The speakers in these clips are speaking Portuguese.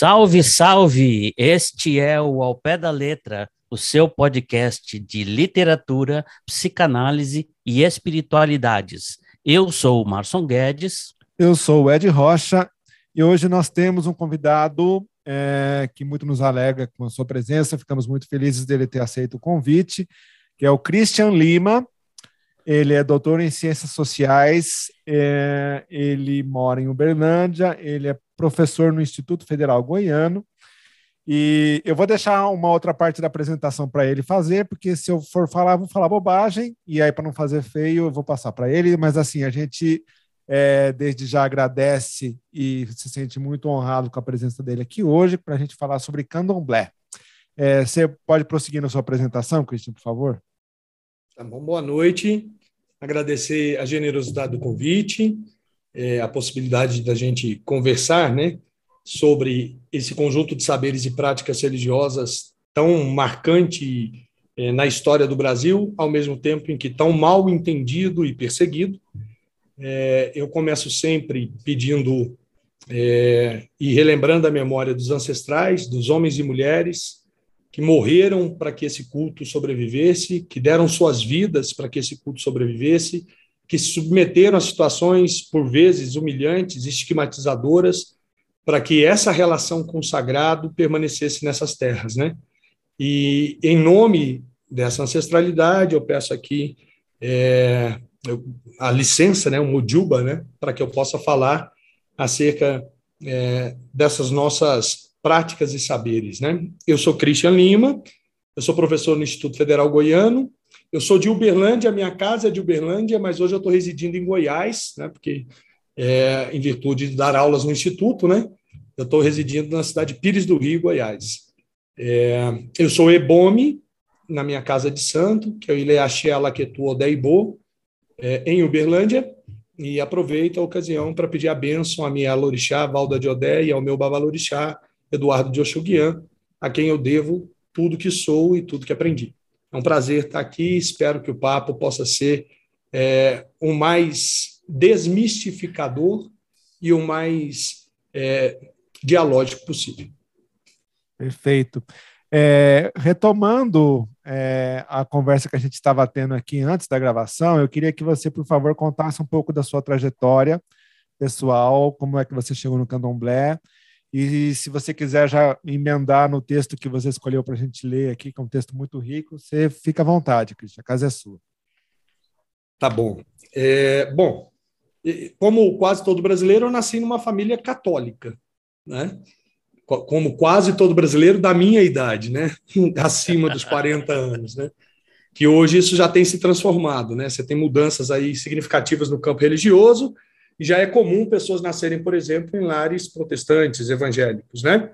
Salve, salve! Este é o Ao Pé da Letra, o seu podcast de literatura, psicanálise e espiritualidades. Eu sou o Marson Guedes. Eu sou o Ed Rocha e hoje nós temos um convidado é, que muito nos alegra com a sua presença. Ficamos muito felizes dele ter aceito o convite, que é o Christian Lima. Ele é doutor em ciências sociais, é, ele mora em Uberlândia, ele é professor no Instituto Federal Goiano. E eu vou deixar uma outra parte da apresentação para ele fazer, porque se eu for falar, vou falar bobagem, e aí, para não fazer feio, eu vou passar para ele. Mas, assim, a gente é, desde já agradece e se sente muito honrado com a presença dele aqui hoje, para a gente falar sobre candomblé. É, você pode prosseguir na sua apresentação, Cristian, por favor? Tá bom, boa noite. Agradecer a generosidade do convite é, a possibilidade da gente conversar né, sobre esse conjunto de saberes e práticas religiosas tão marcante é, na história do Brasil, ao mesmo tempo em que tão mal entendido e perseguido. É, eu começo sempre pedindo é, e relembrando a memória dos ancestrais, dos homens e mulheres que morreram para que esse culto sobrevivesse, que deram suas vidas para que esse culto sobrevivesse que se submeteram a situações, por vezes, humilhantes, estigmatizadoras, para que essa relação com o sagrado permanecesse nessas terras, né? E, em nome dessa ancestralidade, eu peço aqui é, a licença, né, o Mujuba, né, para que eu possa falar acerca é, dessas nossas práticas e saberes, né? Eu sou Christian Lima, eu sou professor no Instituto Federal Goiano, eu sou de Uberlândia, minha casa é de Uberlândia, mas hoje eu estou residindo em Goiás, né? Porque é, em virtude de dar aulas no instituto, né? Eu estou residindo na cidade de Pires do Rio, Goiás. É, eu sou Ebome, na minha casa de santo, que é o Ileaxé Alaquetu Odeibo, é, em Uberlândia, e aproveito a ocasião para pedir a bênção à minha Lorixá, Valda de Odé, e ao meu Babalorixá, Eduardo de Oxuguian, a quem eu devo tudo que sou e tudo que aprendi. É um prazer estar aqui. Espero que o papo possa ser é, o mais desmistificador e o mais é, dialógico possível. Perfeito. É, retomando é, a conversa que a gente estava tendo aqui antes da gravação, eu queria que você, por favor, contasse um pouco da sua trajetória pessoal, como é que você chegou no candomblé e se você quiser já emendar no texto que você escolheu para a gente ler aqui, que é um texto muito rico, você fica à vontade, Cristian, a casa é sua. Tá bom. É, bom, como quase todo brasileiro, eu nasci numa família católica, né? Como quase todo brasileiro da minha idade, né? Acima dos 40 anos, né? Que hoje isso já tem se transformado, né? Você tem mudanças aí significativas no campo religioso, e já é comum pessoas nascerem, por exemplo, em lares protestantes, evangélicos, né?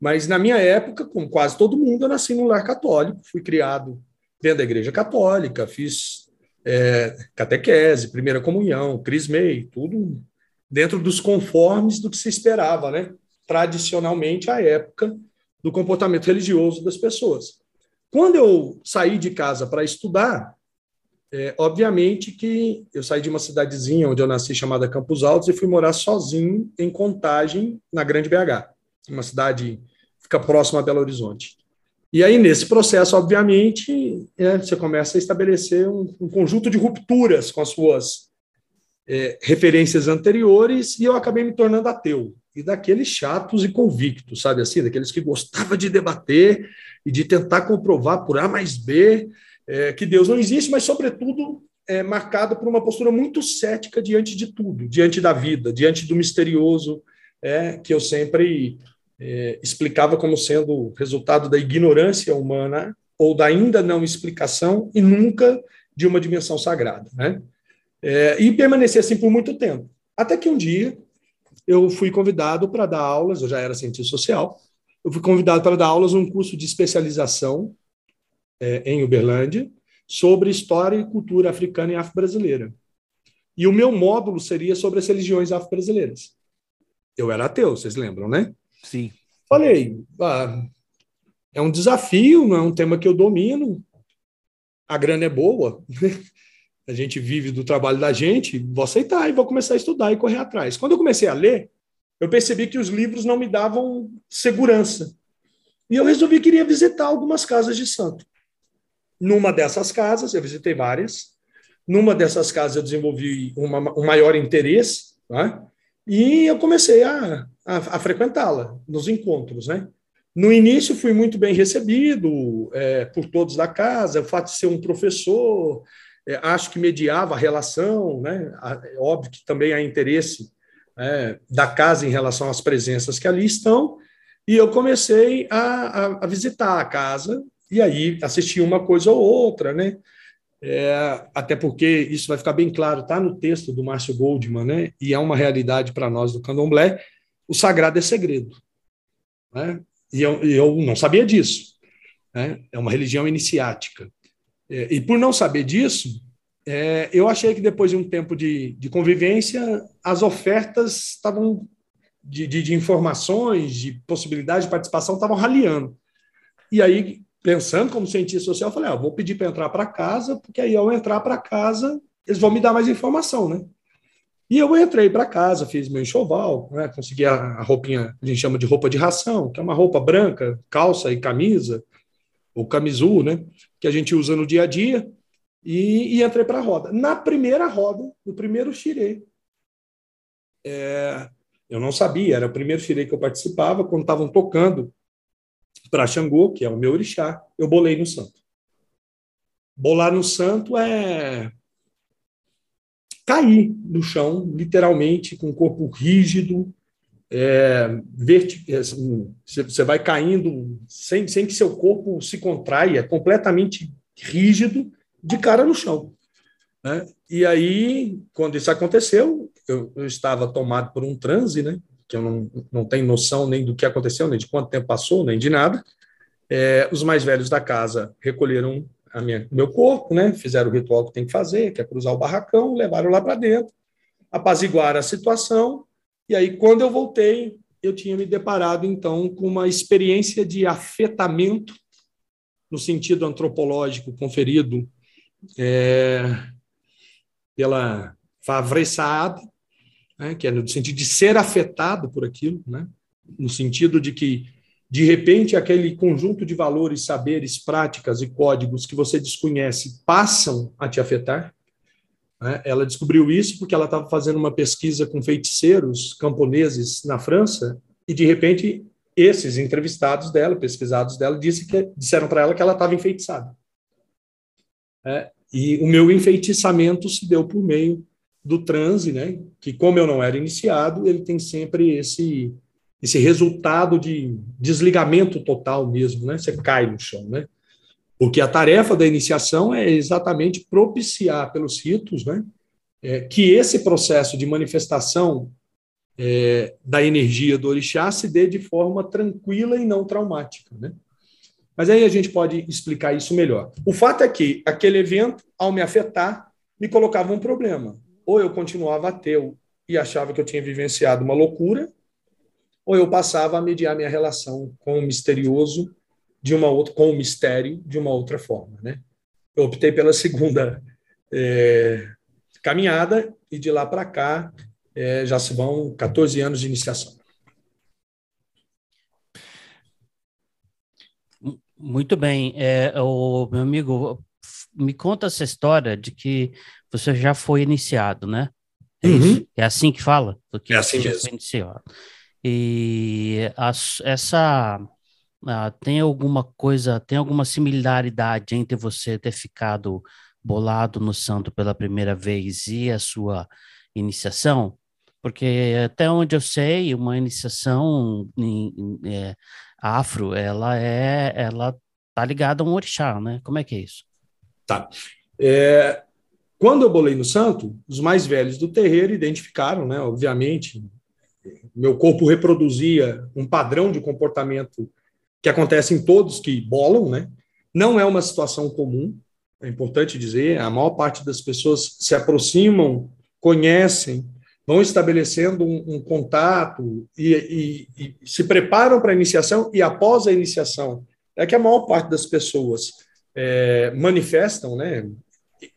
Mas na minha época, como quase todo mundo, eu nasci num lar católico, fui criado dentro da igreja católica, fiz é, catequese, primeira comunhão, crismei, tudo dentro dos conformes do que se esperava, né? Tradicionalmente, à época do comportamento religioso das pessoas. Quando eu saí de casa para estudar, é, obviamente que eu saí de uma cidadezinha onde eu nasci, chamada Campos Altos, e fui morar sozinho em Contagem, na Grande BH, uma cidade que fica próxima a Belo Horizonte. E aí, nesse processo, obviamente, é, você começa a estabelecer um, um, conjunto de rupturas com as suas é, referências anteriores, e eu acabei me tornando ateu. E daqueles chatos e convictos, sabe assim? Daqueles que gostavam de debater e de tentar comprovar por A mais B é, que Deus não existe, mas, sobretudo, é marcado por uma postura muito cética diante de tudo, diante da vida, diante do misterioso, é, que eu sempre é, explicava como sendo resultado da ignorância humana ou da ainda não explicação e nunca de uma dimensão sagrada. Né? É, e permaneci assim por muito tempo. Até que um dia eu fui convidado para dar aulas, eu já era cientista social, eu fui convidado para dar aulas num curso de especialização é, em Uberlândia, sobre história e cultura africana e afro-brasileira. E o meu módulo seria sobre as religiões afro-brasileiras. Eu era ateu, vocês lembram, né? Sim. Falei, ah, é um desafio, não é um tema que eu domino. A grana é boa, a gente vive do trabalho da gente, vou aceitar e vou começar a estudar e correr atrás. Quando eu comecei a ler, eu percebi que os livros não me davam segurança. E eu resolvi que iria visitar algumas casas de santo. Numa dessas casas, eu visitei várias, numa dessas casas eu desenvolvi uma, um maior interesse, né? e eu comecei a, a, a frequentá-la nos encontros. Né? No início fui muito bem recebido é, por todos da casa, o fato de ser um professor, é, acho que mediava a relação, né? É óbvio que também há interesse é, da casa em relação às presenças que ali estão, e eu comecei a, a, a visitar a casa, e aí assisti uma coisa ou outra, né? É, até porque isso vai ficar bem claro, está no texto do Márcio Goldman, né? E é uma realidade para nós do candomblé. O sagrado é segredo. Né? E eu, eu não sabia disso. Né? É uma religião iniciática. É, e por não saber disso, é, eu achei que depois de um tempo de, de convivência, as ofertas estavam de, de, de, informações, de possibilidade de participação, estavam raliando. E aí, pensando como cientista social, falei: ah, vou pedir para entrar para casa, porque aí ao entrar para casa, eles vão me dar mais informação, né? E eu entrei para casa, fiz meu enxoval, né? consegui a, a roupinha, a gente chama de roupa de ração, que é uma roupa branca, calça e camisa, ou camisul, né? que a gente usa no dia a dia, e, e entrei para a roda. Na primeira roda, no primeiro xirê, é, eu não sabia, era o primeiro xirê que eu participava, quando estavam tocando para Xangô, que é o meu orixá, eu bolei no santo. Bolar no santo é cair no chão, literalmente, com o corpo rígido, é, verti... É, assim, você vai caindo sem, sem que seu corpo se contraia, completamente rígido, de cara no chão. Né? E aí, quando isso aconteceu, eu, eu, estava tomado por um transe, né? Que eu não, não tenho noção nem do que aconteceu, nem de quanto tempo passou, nem de nada. É, os mais velhos da casa recolheram a minha, meu corpo, né? fizeram o ritual que tem que fazer, que é cruzar o barracão, levaram lá para dentro, apaziguaram a situação, e aí, quando eu voltei, eu tinha me deparado, então, com uma experiência de afetamento, no sentido antropológico conferido é, pela Favre né, que é no sentido de ser afetado por aquilo, né, no sentido de que, de repente, aquele conjunto de valores, saberes, práticas e códigos que você desconhece passam a te afetar. Né? Ela descobriu isso porque ela estava fazendo uma pesquisa com feiticeiros camponeses na França e, de repente, esses entrevistados dela, pesquisados dela, disse que, disseram para ela que ela estava enfeitiçada. É, e o meu enfeitiçamento se deu por meio do transe, né? Que como eu não era iniciado, ele tem sempre esse esse resultado de desligamento total mesmo, né? Você cai no chão, né? Porque a tarefa da iniciação é exatamente propiciar pelos ritos, né? É, que esse processo de manifestação é, da energia do orixá se dê de forma tranquila e não traumática, né? Mas aí a gente pode explicar isso melhor. O fato é que aquele evento, ao me afetar, me colocava um problema. Ou eu continuava ateu e achava que eu tinha vivenciado uma loucura, ou eu passava a mediar minha relação com o misterioso de uma outra, com o mistério de uma outra forma, né? Eu optei pela segunda é, caminhada e de lá para cá é, já se vão 14 anos de iniciação. Muito bem. É, o meu amigo, me conta essa história de que você já foi iniciado, né? É, uhum. é assim que fala? Porque é assim mesmo. Foi iniciado. E a, essa ah, tem alguma coisa, tem alguma similaridade entre você ter ficado bolado no santo pela primeira vez e a sua iniciação? Porque até onde eu sei, uma iniciação em, em, é, afro, ela é, ela tá ligada a um orixá, né? Como é que é isso? Tá. É, quando eu bolei no santo, os mais velhos do terreiro identificaram, né? Obviamente, meu corpo reproduzia um padrão de comportamento que acontece em todos que bolam, né? Não é uma situação comum, é importante dizer, a maior parte das pessoas se aproximam, conhecem, vão estabelecendo um, um contato e, e, e, se preparam para a iniciação e após a iniciação é que a maior parte das pessoas é, manifestam, né,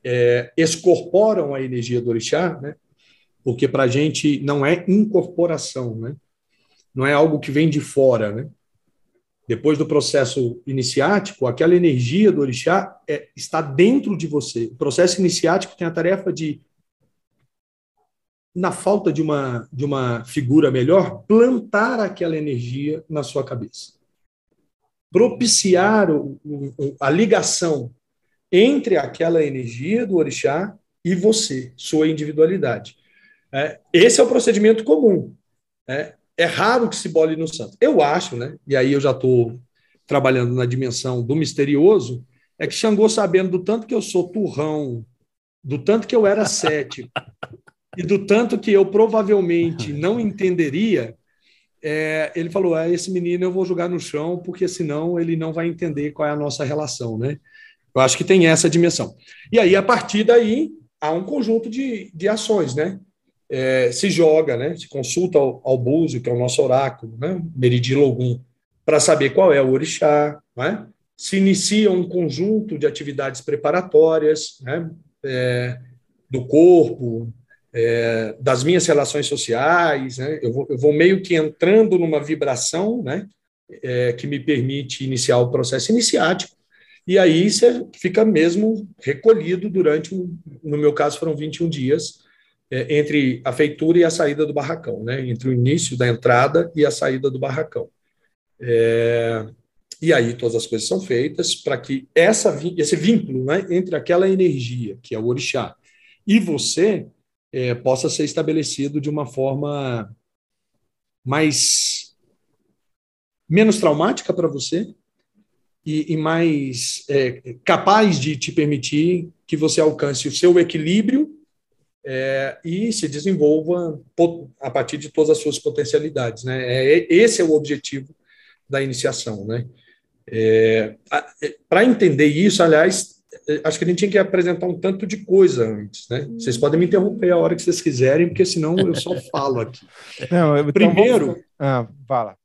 é, excorporam a energia do orixá, né, porque para a gente não é incorporação, né, não é algo que vem de fora, né? Depois do processo iniciático, aquela energia do orixá é, está dentro de você. O processo iniciático tem a tarefa de, na falta de uma, de uma figura melhor, plantar aquela energia na sua cabeça. Propiciar o, o, a ligação entre aquela energia do orixá e você, sua individualidade. É, esse é o procedimento comum. É, é raro que se bole no santo. Eu acho, né? E aí eu já estou trabalhando na dimensão do misterioso, é que Xangô, sabendo do tanto que eu sou turrão, do tanto que eu era cético, e do tanto que eu provavelmente não entenderia, é, ele falou: ah, esse menino eu vou jogar no chão, porque senão ele não vai entender qual é a nossa relação, né? Eu acho que tem essa dimensão. E aí, a partir daí, há um conjunto de, de ações, né? é, se joga, né, se consulta ao, ao Búzio, que é o nosso oráculo, né, Meridi Logum, para saber qual é o orixá, né? se inicia um conjunto de atividades preparatórias né, é, do corpo, é, das minhas relações sociais, né, eu, vou, eu vou meio que entrando numa vibração né, é, que me permite iniciar o processo iniciático, e aí você fica mesmo recolhido durante, no meu caso foram 21 dias, é, entre a feitura e a saída do barracão, né? entre o início da entrada e a saída do barracão. É, e aí todas as coisas são feitas para que essa, esse vínculo né, entre aquela energia, que é o orixá, e você é, possa ser estabelecido de uma forma mais menos traumática para você e, e mais é, capaz de te permitir que você alcance o seu equilíbrio é, e se desenvolva a partir de todas as suas potencialidades. Né? É, esse é o objetivo da iniciação. Né? É, é Para entender isso, aliás, é, acho que a gente tinha que apresentar um tanto de coisa antes. Né? Vocês podem me interromper a hora que vocês quiserem, porque senão eu só falo aqui. Não, então Primeiro. Vamos... Ah, fala.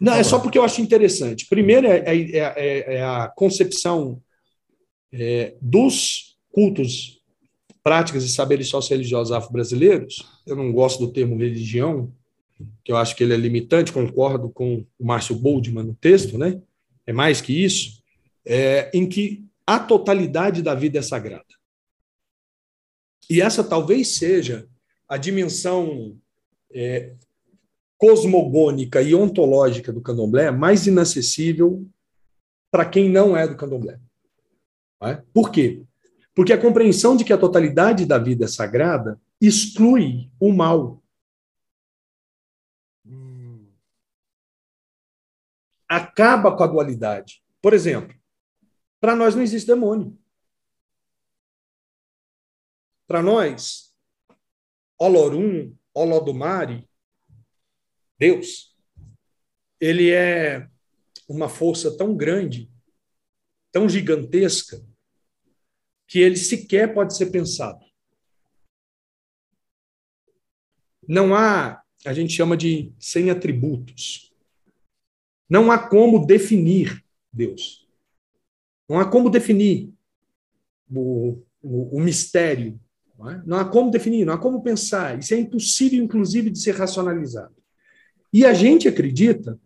Não, é só porque eu acho interessante. Primeiro é, é, é, é a concepção dos cultos práticas e saberes socioreligiosos afro-brasileiros, eu não gosto do termo religião, que eu acho que ele é limitante, concordo com o Márcio Boldman no texto, né? É mais que isso, é, em que a totalidade da vida é sagrada. E essa talvez seja a dimensão é, cosmogônica e ontológica do candomblé mais inacessível para quem não é do candomblé. É? Por quê? Porque a compreensão de que a totalidade da vida é sagrada exclui o mal. Acaba com a dualidade. Por exemplo, para nós não existe demônio. Para nós, Olorum, Olodumare, Deus, ele é uma força tão grande, tão gigantesca, que ele sequer pode ser pensado. Não há, a gente chama de sem atributos. Não há como definir Deus. Não há como definir o, o, o mistério. Não, é? não há como definir, não há como pensar. Isso é impossível, inclusive, de ser racionalizado. E a gente acredita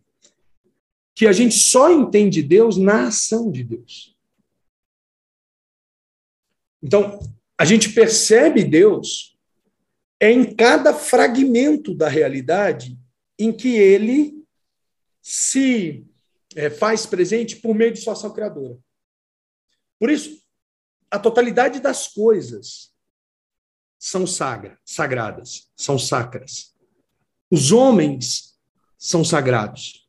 que a gente só entende Deus na ação de Deus. Então, a gente percebe Deus em cada fragmento da realidade em que ele se é, faz presente por meio de sua ação criadora. Por isso, a totalidade das coisas são sagra, sagradas, são sacras. Os homens são sagrados.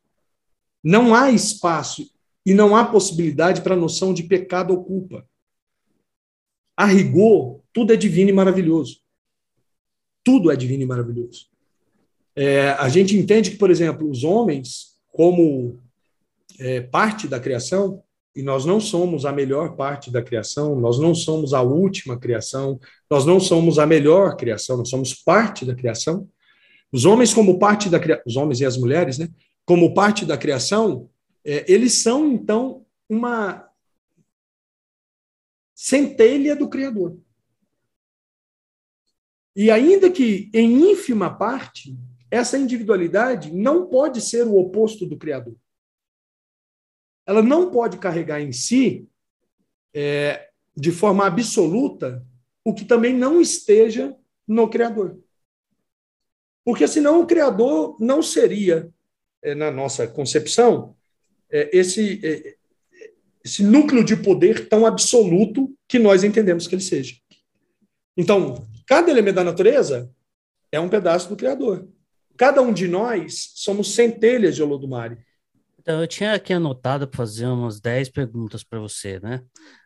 Não há espaço e não há possibilidade para a noção de pecado ou culpa a rigor, tudo é divino e maravilhoso. Tudo é divino e maravilhoso. É, a gente entende que, por exemplo, os homens, como é, parte da criação, e nós não somos a melhor parte da criação, nós não somos a última criação, nós não somos a melhor criação, nós somos parte da criação. Os homens, como parte da os homens e as mulheres, né, como parte da criação, é, eles são, então, uma centelha do Criador. E ainda que em ínfima parte, essa individualidade não pode ser o oposto do Criador. Ela não pode carregar em si, é, de forma absoluta, o que também não esteja no Criador. Porque senão o Criador não seria, é, na nossa concepção, é, esse, é, esse núcleo de poder tão absoluto que nós entendemos que ele seja. Então, cada elemento da natureza é um pedaço do Criador. Cada um de nós somos centelhas de Olodumare. Então, eu tinha aqui anotado para fazer umas 10 perguntas para você, né?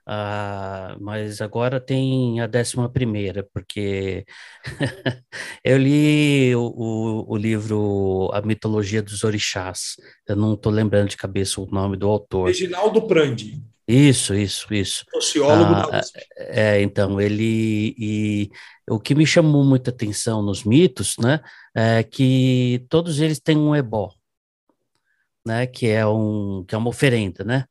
Ah, mas agora tem a décima primeira, porque eu li o, o, o, livro A Mitologia dos Orixás. Eu não estou lembrando de cabeça o nome do autor. Reginaldo Prandi. Isso, isso, isso. Sociólogo ah, da USP. É, então, ele. E, o que me chamou muita atenção nos mitos, né, é que todos eles têm um ebó, né, que é, um, que é uma oferenda, né?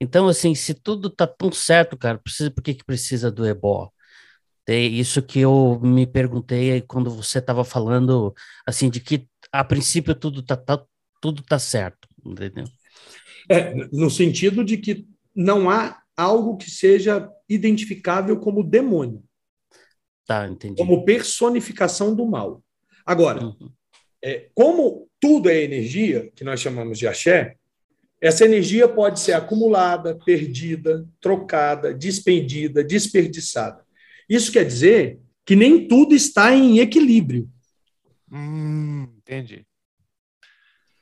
Então, assim, se tudo tá tão certo, cara, precisa, por que, que precisa do ebó? É isso que eu me perguntei quando você estava falando, assim, de que a princípio tudo tá, tá, tudo tá certo, entendeu? É, no sentido de que não há algo que seja identificável como demônio. Tá, entendi. Como personificação do mal. Agora, uhum. é, como tudo é energia, que nós chamamos de axé, essa energia pode ser acumulada, perdida, trocada, despendida, desperdiçada. Isso quer dizer que nem tudo está em equilíbrio. Hum, entendi.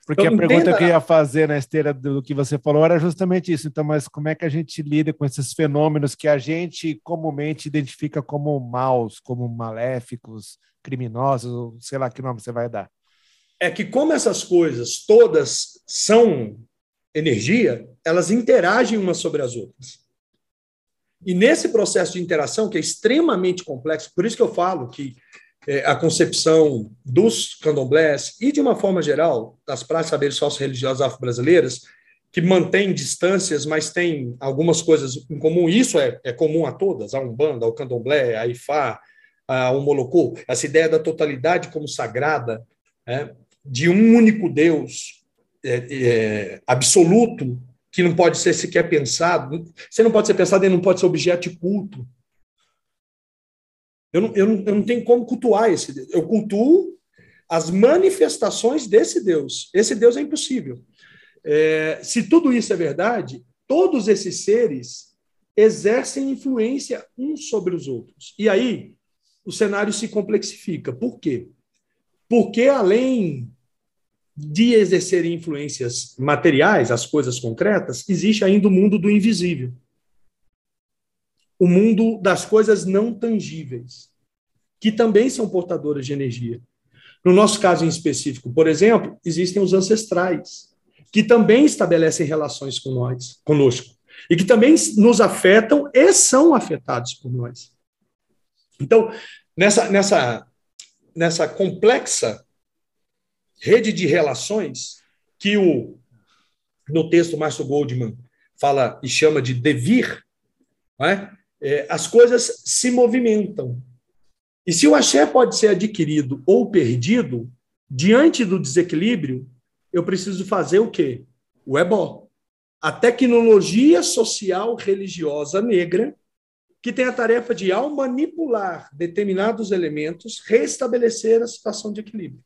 Porque então, a pergunta entenda... que eu ia fazer na esteira do que você falou era justamente isso. Então, mas como é que a gente lida com esses fenômenos que a gente comumente identifica como maus, como maléficos, criminosos, sei lá que nome você vai dar? É que como essas coisas todas são energia, elas interagem umas sobre as outras. E nesse processo de interação, que é extremamente complexo, por isso que eu falo que é, a concepção dos candomblés e, de uma forma geral, das práticas saberes sócio-religiosas afro-brasileiras, que mantém distâncias, mas tem algumas coisas em comum. Isso é, é comum a todas, a Umbanda, ao Candomblé, a Ifá, ao Molocô. Essa ideia da totalidade como sagrada, é, de um único Deus, é, é, absoluto que não pode ser sequer pensado. Você não pode ser pensado e não pode ser objeto de culto. Eu não, eu, não, eu não tenho como cultuar esse Deus. Eu cultuo as manifestações desse Deus. Esse Deus é impossível. É, se tudo isso é verdade, todos esses seres exercem influência uns sobre os outros. E aí o cenário se complexifica. Por quê? Porque além de exercer influências materiais, as coisas concretas, existe ainda o mundo do invisível. O mundo das coisas não tangíveis, que também são portadoras de energia. No nosso caso em específico, por exemplo, existem os ancestrais, que também estabelecem relações com nós, conosco, e que também nos afetam e são afetados por nós. Então, nessa, nessa, nessa complexa rede de relações que o no texto Márcio Goldman fala e chama de devir, é? É, as coisas se movimentam. E se o axé pode ser adquirido ou perdido, diante do desequilíbrio, eu preciso fazer o quê? O ebó. A tecnologia social religiosa negra, que tem a tarefa de, ao manipular determinados elementos, restabelecer a situação de equilíbrio.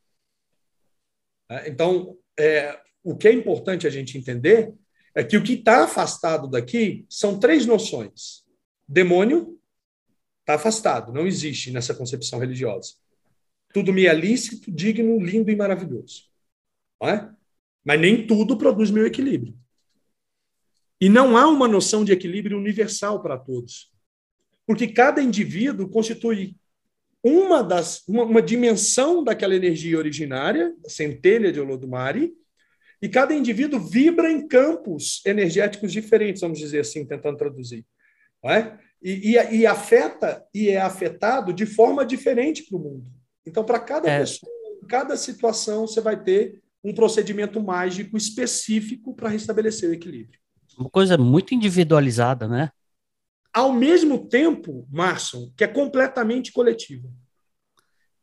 É, então, é, o que é importante a gente entender é que o que está afastado daqui são três noções. Demônio está afastado, não existe nessa concepção religiosa. Tudo me é lícito, digno, lindo e maravilhoso. É? Mas nem tudo produz meu equilíbrio. E não há uma noção de equilíbrio universal para todos. Porque cada indivíduo constitui uma, das, uma, uma dimensão daquela energia originária, centelha de Olodumare, e cada indivíduo vibra em campos energéticos diferentes, vamos dizer assim, tentando traduzir. Não é? E, e, e afeta e é afetado de forma diferente para o mundo. Então, para cada é. pessoa, cada situação, você vai ter um procedimento mágico específico para restabelecer o equilíbrio. Uma coisa muito individualizada, né? Ao mesmo tempo, Marson, que é completamente coletiva.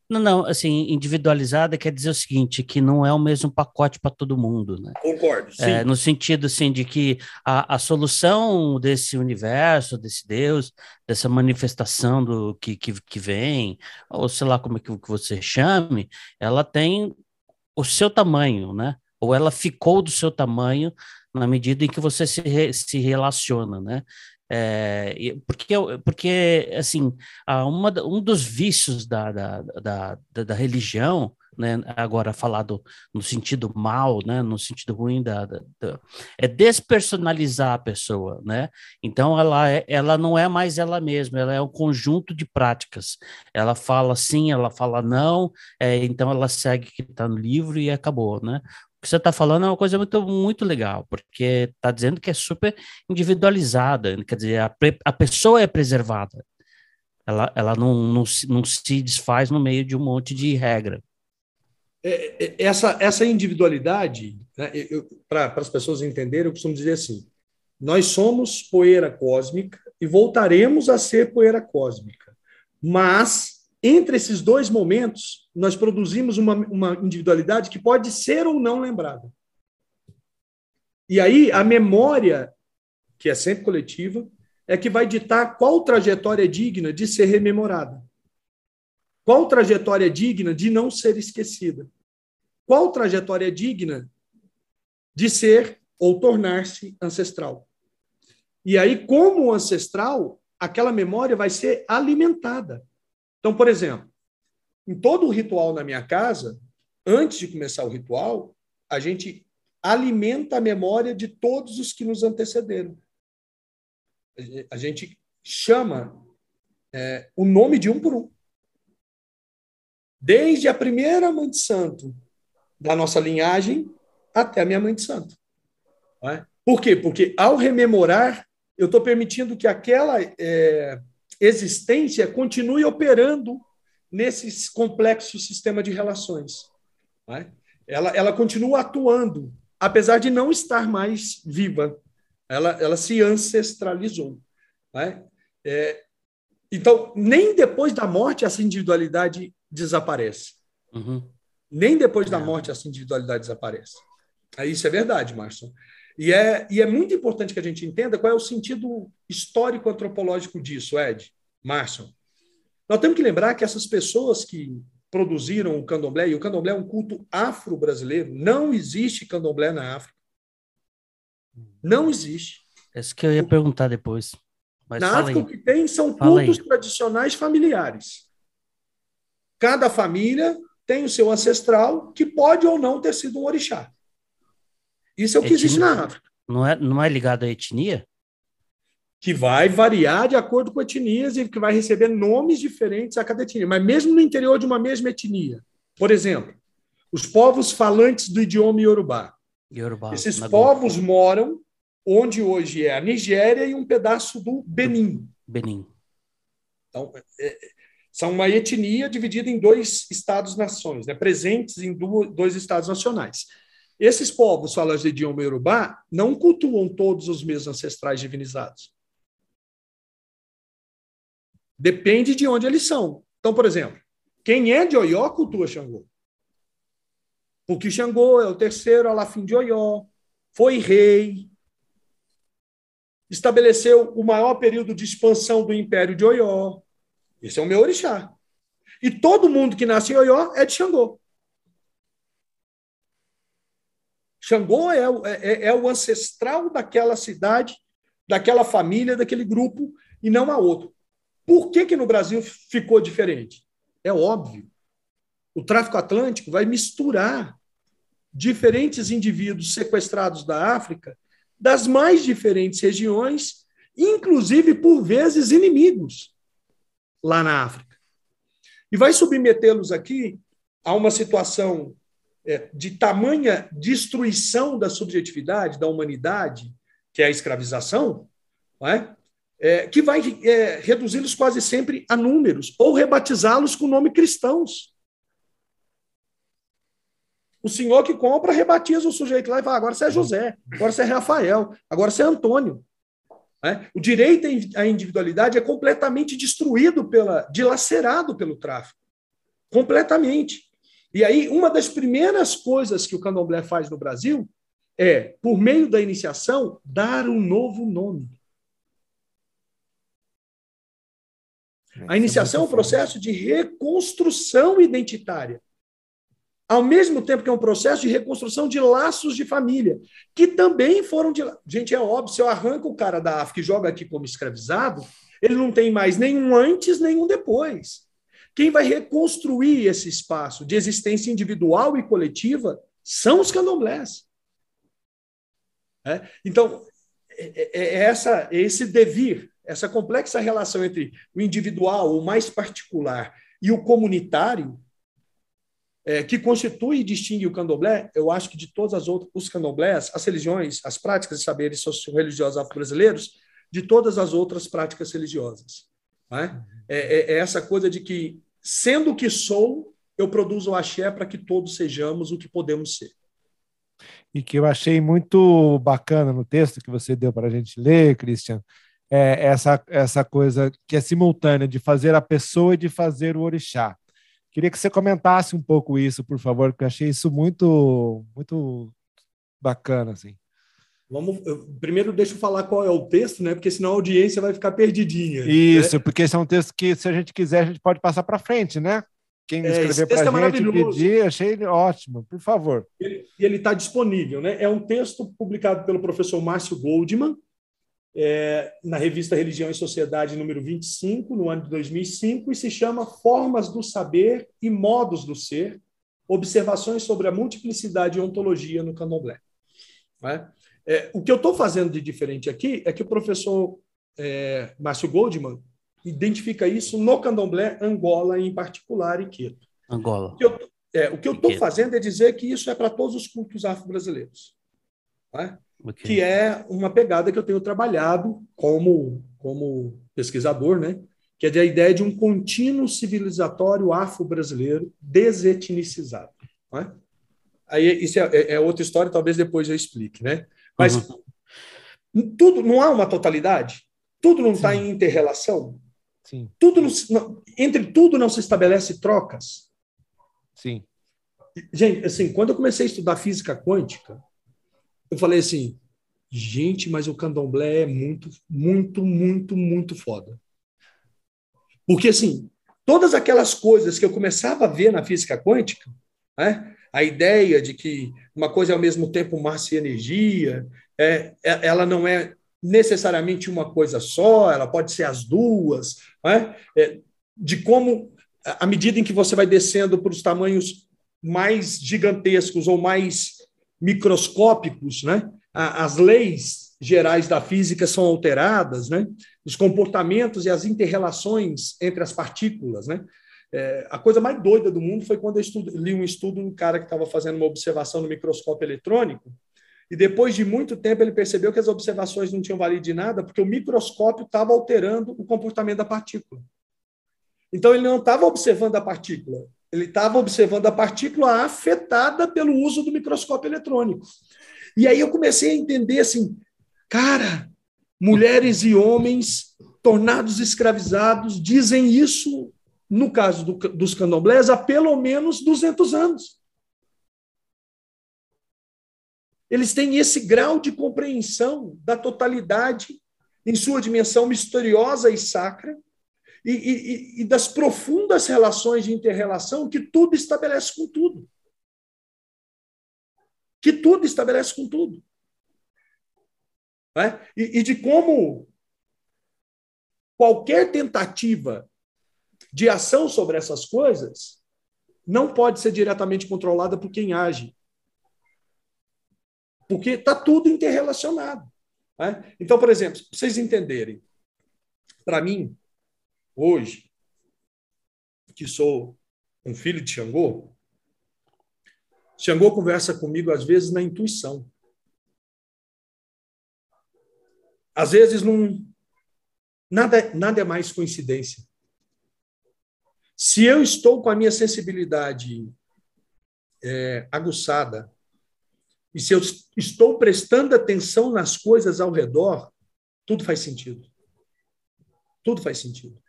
Não, não, assim, individualizada quer dizer o seguinte, que não é o mesmo pacote para todo mundo, né? Concordo, sim. É, no sentido, assim, de que a, a solução desse universo, desse Deus, dessa manifestação do que, que, que vem, ou sei lá como é que, que você chame, ela tem o seu tamanho, né? Ou ela ficou do seu tamanho na medida em que você se, re, se relaciona, né? É, porque, porque, assim, uma, um dos vícios da, da, da, da, religião, né, agora falado no sentido mal, né, no sentido ruim, da, da, da, é despersonalizar a pessoa, né? Então, ela, é, ela não é mais ela mesma, ela é um conjunto de práticas. Ela fala sim, ela fala não, é, então ela segue o que está no livro e acabou, né? Que você está falando é uma coisa muito, muito legal, porque está dizendo que é super individualizada, quer dizer, a, a pessoa é preservada, ela, ela não, não, não se desfaz no meio de um monte de regra. É, é, essa, essa individualidade, né, para as pessoas entenderem, eu costumo dizer assim: nós somos poeira cósmica e voltaremos a ser poeira cósmica, mas entre esses dois momentos, nós produzimos uma, uma individualidade que pode ser ou não lembrada. E aí, a memória, que é sempre coletiva, é que vai ditar qual trajetória é digna de ser rememorada. Qual trajetória é digna de não ser esquecida? Qual trajetória é digna de ser ou tornar-se ancestral? E aí, como ancestral, aquela memória vai ser alimentada. Então, por exemplo, em todo o ritual na minha casa, antes de começar o ritual, a gente alimenta a memória de todos os que nos antecederam. A gente chama é, o nome de um por um. Desde a primeira mãe de santo da nossa linhagem até a minha mãe de santo. É? Por quê? Porque ao rememorar, eu estou permitindo que aquela é, existência continue operando nesse complexo sistema de relações. Né? Ela, ela continua atuando, apesar de não estar mais viva. Ela, ela se ancestralizou. Né? É, então, nem depois da morte essa individualidade desaparece. Uhum. Nem depois da é. morte essa individualidade desaparece. Isso é verdade, Márcio. E é, e é muito importante que a gente entenda qual é o sentido histórico antropológico disso, Ed, Márcio. Nós temos que lembrar que essas pessoas que produziram o candomblé, e o candomblé é um culto afro-brasileiro, não existe candomblé na África. Não existe. É isso que eu ia perguntar depois. Mas na África, aí. o que tem são cultos tradicionais familiares. Cada família tem o seu ancestral, que pode ou não ter sido um orixá. Isso é o que etnia, existe na África. Não é, não é ligado à etnia? Que vai variar de acordo com etnias e que vai receber nomes diferentes a cada etnia. Mas mesmo no interior de uma mesma etnia. Por exemplo, os povos falantes do idioma Yorubá. Yorubá Esses povos moram onde hoje é a Nigéria e um pedaço do Benin. Benin. Então, é, são uma etnia dividida em dois estados-nações, né, presentes em dois estados nacionais. Esses povos falantes de idioma Yorubá não cultuam todos os mesmos ancestrais divinizados. Depende de onde eles são. Então, por exemplo, quem é de Oió cultua Xangô. Porque Xangô é o terceiro alafim de Oió, foi rei, estabeleceu o maior período de expansão do Império de Oió. Esse é o meu orixá. E todo mundo que nasce em Oió é de Xangô. Xangô é, é, é o ancestral daquela cidade, daquela família, daquele grupo, e não a outro. Por que, que no Brasil ficou diferente? É óbvio. O tráfico atlântico vai misturar diferentes indivíduos sequestrados da África das mais diferentes regiões, inclusive por vezes inimigos lá na África. E vai submetê-los aqui a uma situação é, de tamanha destruição da subjetividade, da humanidade, que é a escravização, é? É, que vai é, reduzi-los quase sempre a números, ou rebatizá-los com o nome cristãos. O senhor que compra rebatiza o sujeito lá e fala: agora você é José, agora você é Rafael, agora você é Antônio. É? O direito à individualidade é completamente destruído, pela, dilacerado pelo tráfico completamente. E aí, uma das primeiras coisas que o candomblé faz no Brasil é, por meio da iniciação, dar um novo nome. A iniciação é um processo de reconstrução identitária. Ao mesmo tempo que é um processo de reconstrução de laços de família, que também foram de. Gente, é óbvio, se eu arranco o cara da África e joga aqui como escravizado, ele não tem mais nenhum antes, nenhum depois. Quem vai reconstruir esse espaço de existência individual e coletiva são os candomblés. É? Então, é, é, é essa, é esse devir essa complexa relação entre o individual, o mais particular, e o comunitário, é, que constitui e distingue o candomblé, eu acho que de todas as outras, os candomblés, as religiões, as práticas e saberes socio-religiosos afro-brasileiros, de todas as outras práticas religiosas. Né? É, é, é, essa coisa de que, sendo o que sou, eu produzo o axé para que todos sejamos o que podemos ser. E que eu achei muito bacana no texto que você deu para a gente ler, Christian, é, essa, essa coisa que é simultânea de fazer a pessoa e de fazer o orixá. Queria que você comentasse um pouco isso, por favor, porque eu achei isso muito, muito bacana, assim. Vamos, eu, primeiro deixa eu falar qual é o texto, né? Porque senão a audiência vai ficar perdidinha. Isso, né? porque esse é um texto que, se a gente quiser, a gente pode passar para frente, né? Quem é, escrever para a é gente pedir, achei ele ótimo, por favor. E ele está disponível, né? É um texto publicado pelo professor Márcio Goldman, é, na revista Religião e Sociedade, número 25, no ano de 2005, e se chama Formas do Saber e Modos do Ser, Observações sobre a Multiplicidade e Ontologia no Candomblé. É? É, o que eu estou fazendo de diferente aqui é que o professor é, Márcio Goldman identifica isso no Candomblé, Angola em particular e Queto. Angola. O que eu é, estou fazendo é dizer que isso é para todos os cultos afro-brasileiros. É? Okay. Que é uma pegada que eu tenho trabalhado como, como pesquisador, né? que é a ideia de um contínuo civilizatório afro-brasileiro desetnicizado. É? Aí isso é, é, é, outra história, talvez depois eu explique, né? Mas uhum. tudo não há uma totalidade, tudo não está em interrelação. Sim. Tudo não, entre tudo não se estabelece trocas. Sim. Gente, assim, quando eu comecei a estudar física quântica, eu falei assim, gente, mas o candomblé é muito, muito, muito, muito foda. Porque, assim, todas aquelas coisas que eu começava a ver na física quântica, né? a ideia de que uma coisa é ao mesmo tempo massa e energia, é, é, ela não é necessariamente uma coisa só, ela pode ser as duas, né? é, de como, à medida em que você vai descendo para os tamanhos mais gigantescos ou mais microscópicos, né? as leis gerais da física são alteradas, né? os comportamentos e as interrelações entre as partículas. Né? É, a coisa mais doida do mundo foi quando eu estudo, li um estudo de um cara que estava fazendo uma observação no microscópio eletrônico, e depois de muito tempo ele percebeu que as observações não tinham valido de nada, porque o microscópio estava alterando o comportamento da partícula. Então ele não estava observando a partícula, ele estava observando a partícula afetada pelo uso do microscópio eletrônico. E aí eu comecei a entender assim, cara, mulheres e homens tornados escravizados dizem isso, no caso do, dos candomblés, há pelo menos 200 anos. Eles têm esse grau de compreensão da totalidade em sua dimensão misteriosa e sacra, e, e, e das profundas relações de interrelação que tudo estabelece com tudo. Que tudo estabelece com tudo. É? E, e de como qualquer tentativa de ação sobre essas coisas não pode ser diretamente controlada por quem age. Porque está tudo interrelacionado. Né? Então, por exemplo, para vocês entenderem, para mim, hoje, que sou um filho de Xangô, Xangô conversa comigo às vezes na intuição. Às vezes não nada nada é mais coincidência. Se eu estou com a minha sensibilidade é, aguçada e se eu estou prestando atenção nas coisas ao redor, tudo faz sentido. Tudo faz sentido.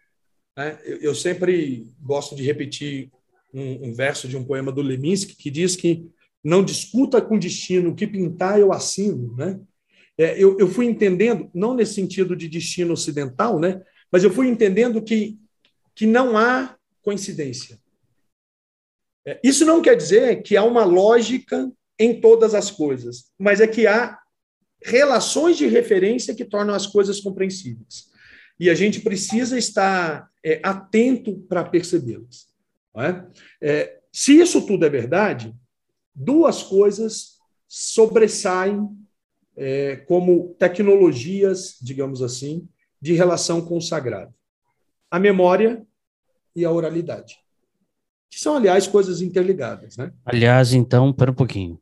Né? Eu sempre gosto de repetir um, um verso de um poema do Leminski que diz que não discuta com destino, o que pintar eu assino, né? É, eu, eu fui entendendo, não nesse sentido de destino ocidental, né? Mas eu fui entendendo que, que não há coincidência. É, isso não quer dizer que há uma lógica em todas as coisas, mas é que há relações de referência que tornam as coisas compreensíveis. E a gente precisa estar é, atento para percebê-las. É? É, se isso tudo é verdade, duas coisas sobressaem é, como tecnologias, digamos assim, de relação com o sagrado: a memória e a oralidade. Que são, aliás, coisas interligadas. Né? Aliás, então, para um pouquinho.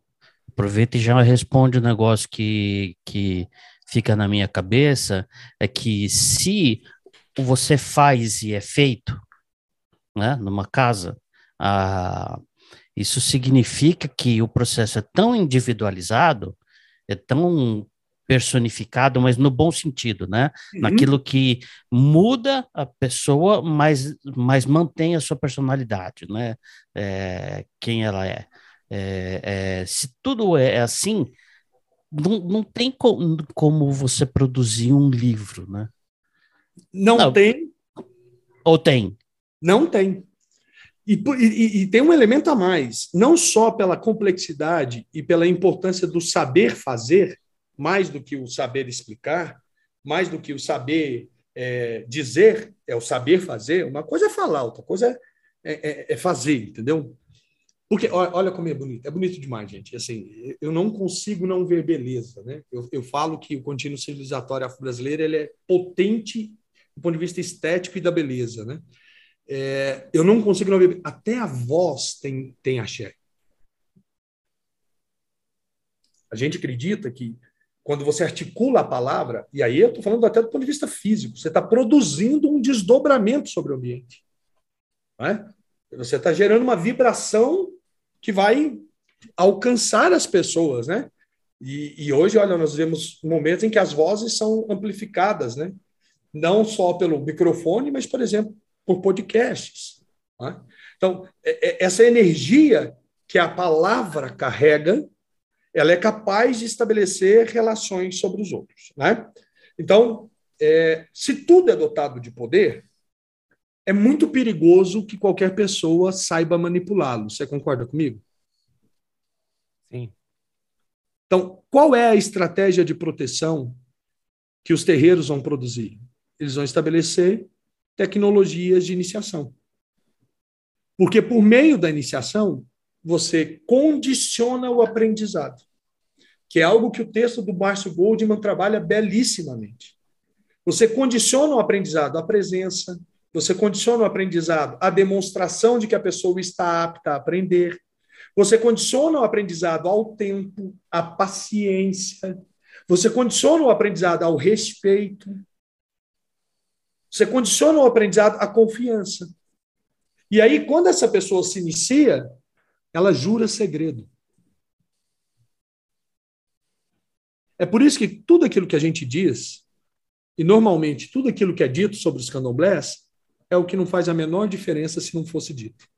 Aproveita e já responde o um negócio que, que fica na minha cabeça: é que se você faz e é feito, né, numa casa, isso significa que o processo é tão individualizado, é tão personificado, mas no bom sentido, né? Uhum. Naquilo que muda a pessoa, mas, mas mantém a sua personalidade, né? É, quem ela é. É, é. Se tudo é assim, não, não tem co como você produzir um livro, né? Não, não tem. Ou tem? Não tem. E, e, e, tem um elemento a mais, não só pela complexidade e pela importância do saber fazer, mais do que o saber explicar, mais do que o saber é, dizer, é o saber fazer. Uma coisa é falar, outra coisa é, é, é fazer, entendeu? Porque olha como é bonito, é bonito demais, gente. Assim, eu não consigo não ver beleza, né? Eu, eu falo que o contínuo civilizatório afro-brasileiro ele é potente do ponto de vista estético e da beleza, né? É, eu não consigo não ver. Até a voz tem, tem axé. A gente acredita que quando você articula a palavra, e aí eu estou falando até do ponto de vista físico, você está produzindo um desdobramento sobre o ambiente. É? Você está gerando uma vibração que vai alcançar as pessoas, né? E, e, hoje, olha, nós vemos momentos em que as vozes são amplificadas, né? Não só pelo microfone, mas, por exemplo, por podcasts. Né? Então, é, é, essa energia que a palavra carrega, ela é capaz de estabelecer relações sobre os outros. Né? Então, é, se tudo é dotado de poder, é muito perigoso que qualquer pessoa saiba manipulá-lo. Você concorda comigo? Sim. Então, qual é a estratégia de proteção que os terreiros vão produzir? Eles vão estabelecer tecnologias de iniciação. Porque por meio da iniciação, você condiciona o aprendizado, que é algo que o texto do Márcio Goldman trabalha belíssimamente. Você condiciona o aprendizado à presença, você condiciona o aprendizado à demonstração de que a pessoa está apta a aprender, você condiciona o aprendizado ao tempo, à paciência, você condiciona o aprendizado ao respeito, você condiciona o aprendizado à confiança. E aí, quando essa pessoa se inicia, ela jura segredo. É por isso que tudo aquilo que a gente diz, e normalmente tudo aquilo que é dito sobre os candomblés, é o que não faz a menor diferença se não fosse dito.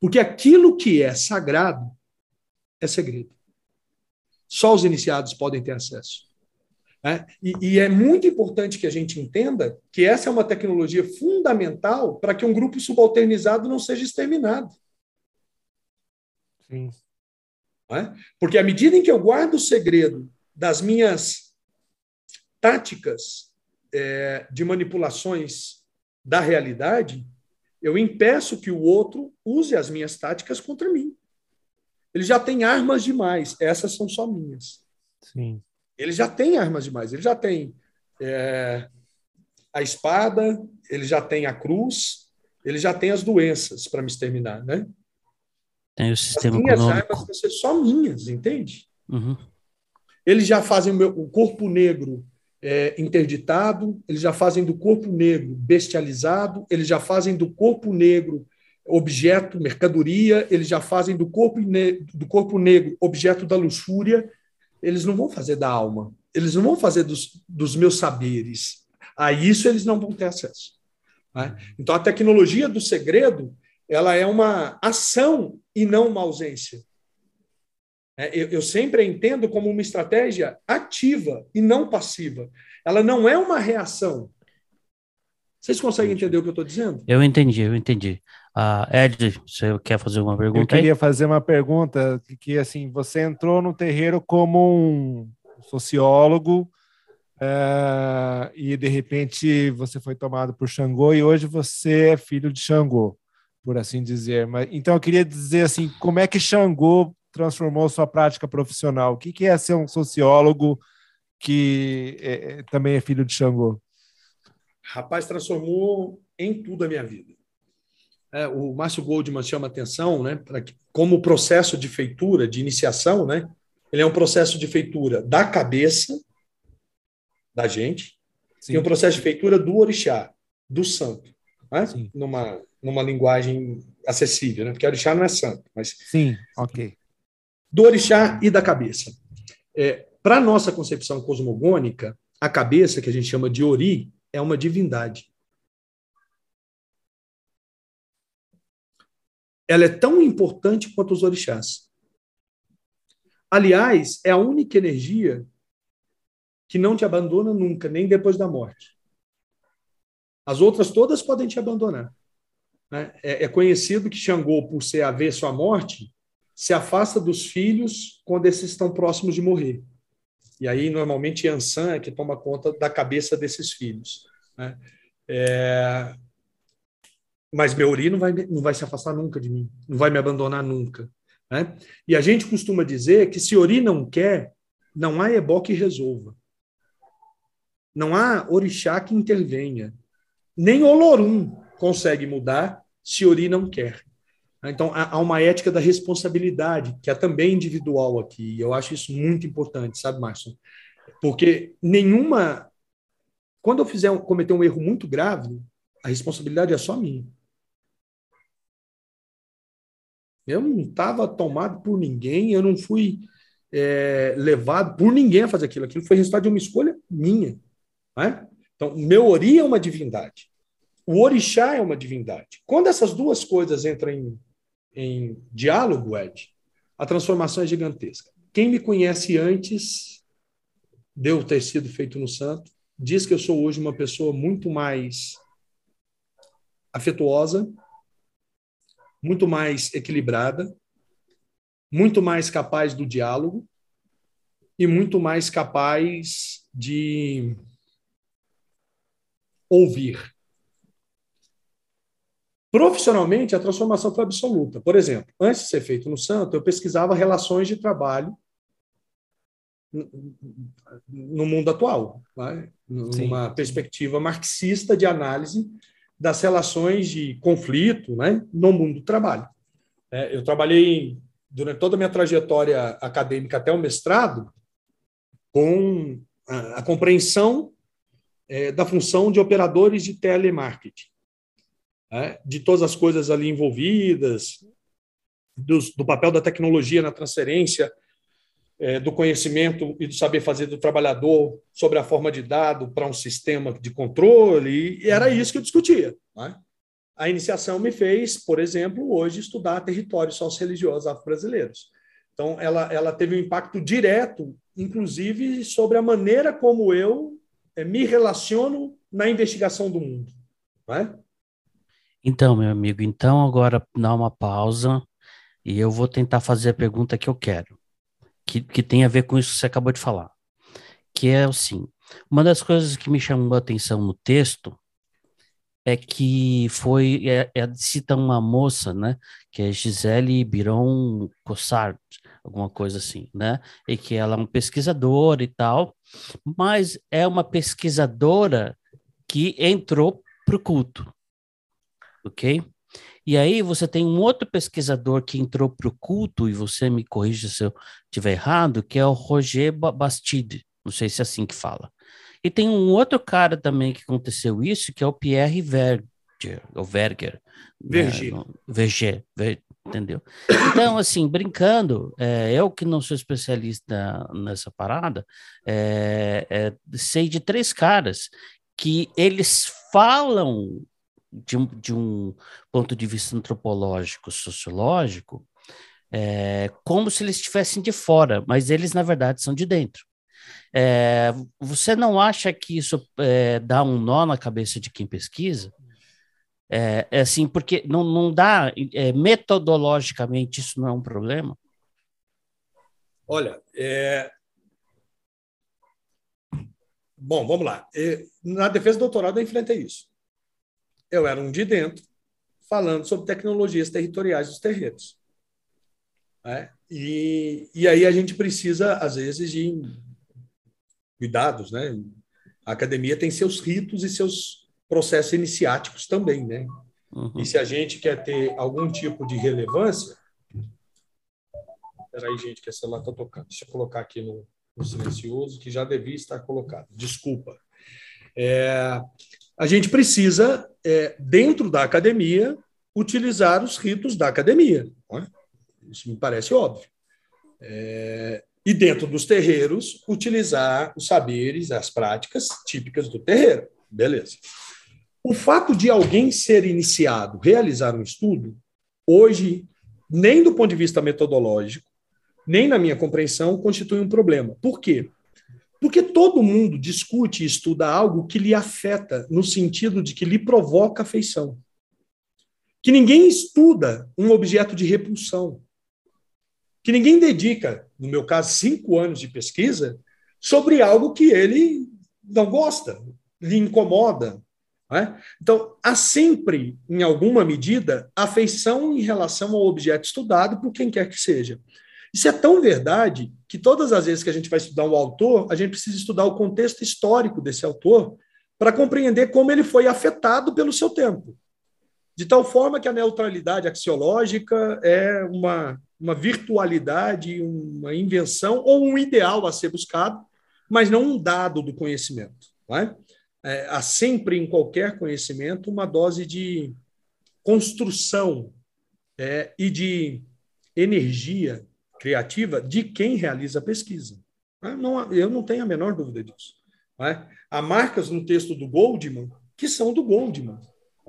Porque aquilo que é sagrado é segredo. Só os iniciados podem ter acesso. Né? E, e, é muito importante que a gente entenda que essa é uma tecnologia fundamental para que um grupo subalternizado não seja exterminado. Sim. É? Porque à medida em que eu guardo o segredo das minhas táticas é, de manipulações da realidade, eu impeço que o outro use as minhas táticas contra mim. Ele já tem armas demais, essas são só minhas. Sim. Ele já tem armas demais, ele já tem é, a espada, ele já tem a cruz, ele já tem as doenças para me exterminar, né? Tem o sistema as minhas econômico. armas vão ser só minhas, entende? Uhum. Eles já fazem o, meu, o corpo negro é, interditado, eles já fazem do corpo negro bestializado, eles já fazem do corpo negro objeto, mercadoria, eles já fazem do corpo, do corpo negro objeto da luxúria, eles não vão fazer da alma, eles não vão fazer dos, dos meus saberes. A isso eles não vão ter acesso. Né? Então, a tecnologia do segredo ela é uma ação e não uma ausência. É, eu, eu sempre entendo como uma estratégia ativa e não passiva. Ela não é uma reação. Vocês conseguem entender o que eu estou dizendo? Eu entendi, eu entendi. Uh, Ed, você quer fazer uma pergunta? Eu queria aí? fazer uma pergunta que, que, assim, você entrou no terreiro como um sociólogo é, e de repente você foi tomado por Xangô e hoje você é filho de Xangô, por assim dizer. Mas então eu queria dizer assim, como é que Xangô transformou sua prática profissional? O que, que é ser um sociólogo que é, também é filho de Xangô? Rapaz, transformou em tudo a minha vida. É, o Márcio Goldman chama atenção, né, para que, como o processo de feitura, de iniciação, né, ele é um processo de feitura da cabeça da gente Sim. e um processo de feitura do orixá, do santo, né? numa, numa linguagem acessível, né? porque orixá não é santo, mas sim, ok, do orixá e da cabeça. É, para nossa concepção cosmogônica, a cabeça que a gente chama de ori é uma divindade. Ela é tão importante quanto os orixás. Aliás, é a única energia que não te abandona nunca, nem depois da morte. As outras todas podem te abandonar. Né? É, é conhecido que Xangô, por ser avesso à morte, se afasta dos filhos quando esses estão próximos de morrer. E aí, normalmente, Yansan é que toma conta da cabeça desses filhos. Né? É... Mas Meuri não vai, não vai se afastar nunca de mim, não vai me abandonar nunca. Né? E a gente costuma dizer que se Ori não quer, não há ebó que resolva. Não há orixá que intervenha. Nem Olorum consegue mudar se Ori não quer. Então, há uma ética da responsabilidade, que é também individual aqui. E eu acho isso muito importante, sabe, Márcio? Porque nenhuma quando eu fizer cometer um erro muito grave, a responsabilidade é só minha. Eu não estava tomado por ninguém, eu não fui é, levado por ninguém a fazer aquilo. Aquilo foi resultado de uma escolha minha. Né? Então, meu ori é uma divindade. O orixá é uma divindade. Quando essas duas coisas entram em, em diálogo, Ed, a transformação é gigantesca. Quem me conhece antes de eu ter sido feito no santo, diz que eu sou hoje uma pessoa muito mais afetuosa, muito mais equilibrada, muito mais capaz do diálogo e muito mais capaz de ouvir. Profissionalmente, a transformação foi absoluta. Por exemplo, antes de ser feito no Santo, eu pesquisava relações de trabalho no mundo atual, né? numa Sim. perspectiva marxista de análise das relações de conflito né? no mundo do trabalho. É, eu trabalhei durante toda a minha trajetória acadêmica até o mestrado com a, compreensão é, da função de operadores de telemarketing, né? de todas as coisas ali envolvidas, do, do papel da tecnologia na transferência é, do conhecimento e do saber fazer do trabalhador sobre a forma de dado para um sistema de controle, e era isso que eu discutia. Né? A iniciação me fez, por exemplo, hoje estudar territórios socioreligiosos afro-brasileiros. Então, ela, ela teve um impacto direto, inclusive, sobre a maneira como eu é, me relaciono na investigação do mundo. Né? Então, meu amigo, então agora dá uma pausa e eu vou tentar fazer a pergunta que eu quero que, que tem a ver com isso que você acabou de falar, que é assim, uma das coisas que me chamou a atenção no texto é que foi, é, é, cita uma moça, né, que é Gisele Biron Cossard, alguma coisa assim, né, e que ela é uma pesquisadora e tal, mas é uma pesquisadora que entrou para o culto, ok? E aí você tem um outro pesquisador que entrou para o culto, e você me corrija se eu estiver errado, que é o Roger Bastide, não sei se é assim que fala. E tem um outro cara também que aconteceu isso, que é o Pierre Verger, o Verger. Verger. Né, Verger, Ver, entendeu? Então, assim, brincando, é, eu que não sou especialista nessa parada, é, é, sei de três caras que eles falam de, um, de um ponto de vista antropológico, sociológico, é, como se eles estivessem de fora, mas eles, na verdade, são de dentro. É, você não acha que isso é, dá um nó na cabeça de quem pesquisa? É, é assim, porque não, não dá, é, metodologicamente, isso não é um problema? Olha, é... bom, vamos lá. Na defesa do doutorado, eu enfrentei isso. Eu era um de dentro, falando sobre tecnologias territoriais dos terreiros. É? E, e aí a gente precisa, às vezes, de cuidados, né? A academia tem seus ritos e seus processos iniciáticos também, né? Uhum. E se a gente quer ter algum tipo de relevância, Espera aí, gente, que a celular está tocando. Deixa eu colocar aqui no, no, silencioso, que já devia estar colocado. Desculpa. É, a gente precisa, é, dentro da academia, utilizar os ritos da academia. É? Isso me parece óbvio. É, e dentro dos terreiros, utilizar os saberes, as práticas típicas do terreiro. Beleza. O fato de alguém ser iniciado, realizar um estudo, hoje, nem do ponto de vista metodológico, nem na minha compreensão, constitui um problema. Por quê? Porque todo mundo discute e estuda algo que lhe afeta, no sentido de que lhe provoca afeição. Que ninguém estuda um objeto de repulsão que ninguém dedica, no meu caso, cinco anos de pesquisa sobre algo que ele não gosta, lhe incomoda. É? Então, há sempre, em alguma medida, afeição em relação ao objeto estudado por quem quer que seja. Isso é tão verdade que todas as vezes que a gente vai estudar um autor, a gente precisa estudar o contexto histórico desse autor para compreender como ele foi afetado pelo seu tempo. De tal forma que a neutralidade axiológica é uma uma virtualidade, uma invenção ou um ideal a ser buscado, mas não um dado do conhecimento. É? É, há sempre em qualquer conhecimento uma dose de construção é, e de energia criativa de quem realiza a pesquisa. É? Não, eu não tenho a menor dúvida disso. É? Há marcas no texto do Goldman que são do Goldman.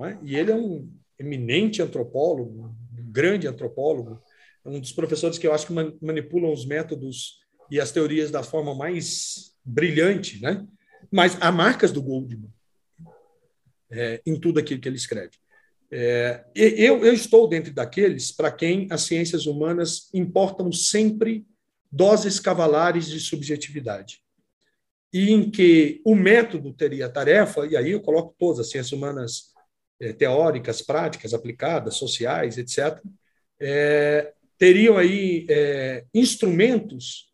É? E ele é um eminente antropólogo, um grande antropólogo, um dos professores que eu acho que manipulam os métodos e as teorias da forma mais brilhante, né? Mas há marcas do Goldman é, em tudo aquilo que ele escreve. É, eu, eu estou dentro daqueles para quem as ciências humanas importam sempre doses cavalares de subjetividade. E em que o método teria a tarefa, e aí eu coloco todas as ciências humanas é, teóricas, práticas, aplicadas, sociais, etc., é, teriam aí é, instrumentos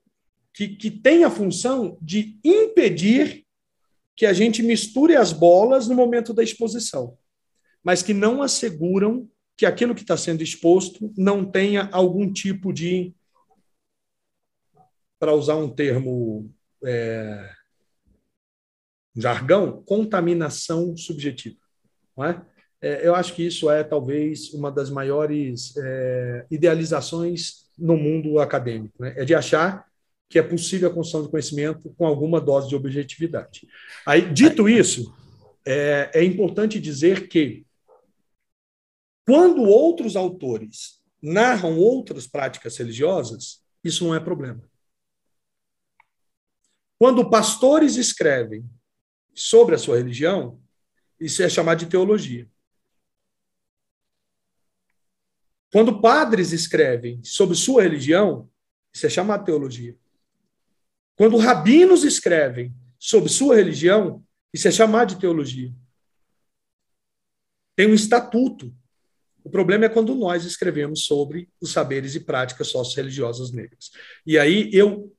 que, que têm a função de impedir que a gente misture as bolas no momento da exposição, mas que não asseguram que aquilo que está sendo exposto não tenha algum tipo de, para usar um termo é, jargão, contaminação subjetiva. Não é? É, eu acho que isso é talvez uma das maiores é, idealizações no mundo acadêmico, né? é de achar que é possível a construção de conhecimento com alguma dose de objetividade. Aí, dito isso, é, é importante dizer que quando outros autores narram outras práticas religiosas, isso não é problema. Quando pastores escrevem sobre a sua religião, isso é chamado de teologia. Quando padres escrevem sobre sua religião, isso é chamado teologia. Quando rabinos escrevem sobre sua religião, isso é chamado de teologia. Tem um estatuto. O problema é quando nós escrevemos sobre os saberes e práticas sócio-religiosas negras. E aí eu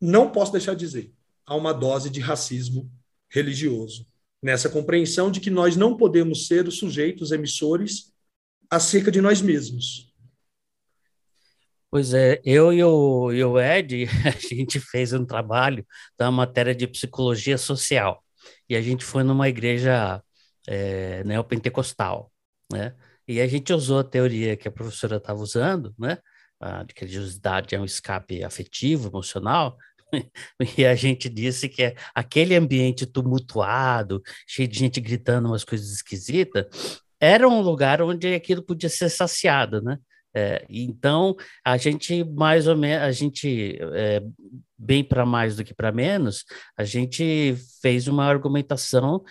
não posso deixar de dizer, há uma dose de racismo religioso nessa compreensão de que nós não podemos ser os sujeitos emissores acerca de nós mesmos. Pois é, eu e o, e o Ed, a gente fez um trabalho da matéria de psicologia social. E a gente foi numa igreja é, neopentecostal, né? E a gente usou a teoria que a professora estava usando, né? De que a religiosidade é um escape afetivo, emocional, e a gente disse que é aquele ambiente tumultuado, cheio de gente gritando umas coisas esquisitas, era um lugar onde aquilo podia ser saciado, né? É, então, a gente mais ou menos, a gente, é, bem para mais do que para menos, a gente fez uma argumentação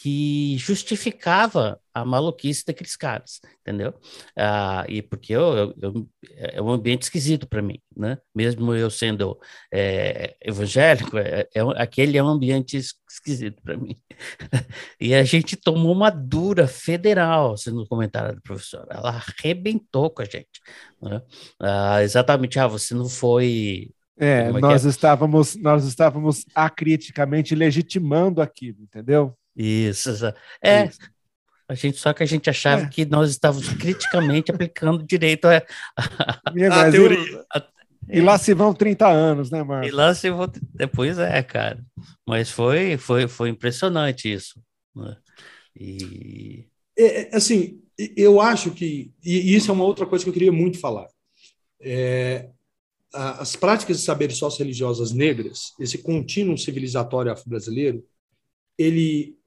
que justificava a maluquice daqueles caras, entendeu? Ah, e porque eu, eu, eu, é um ambiente esquisito para mim, né? Mesmo eu sendo é, evangélico, é, é, aquele é um ambiente esquisito para mim. e a gente tomou uma dura federal, sendo comentário da professora. Ela arrebentou com a gente. Né? Ah, exatamente, ah, você não foi é, é nós, é? Estávamos, nós estávamos acriticamente legitimando aquilo, entendeu? Isso, é. Isso. A gente, só que a gente achava é. que nós estávamos criticamente aplicando direito a, a, a teoria. E, e lá se vão 30 anos, né, Marcos? E lá se vão. Depois é, cara. Mas foi, foi, foi impressionante isso. Né? E. É, é, assim, eu acho que. E isso é uma outra coisa que eu queria muito falar. É, as práticas de saberes sócio-religiosas negras, esse contínuo civilizatório afro-brasileiro, ele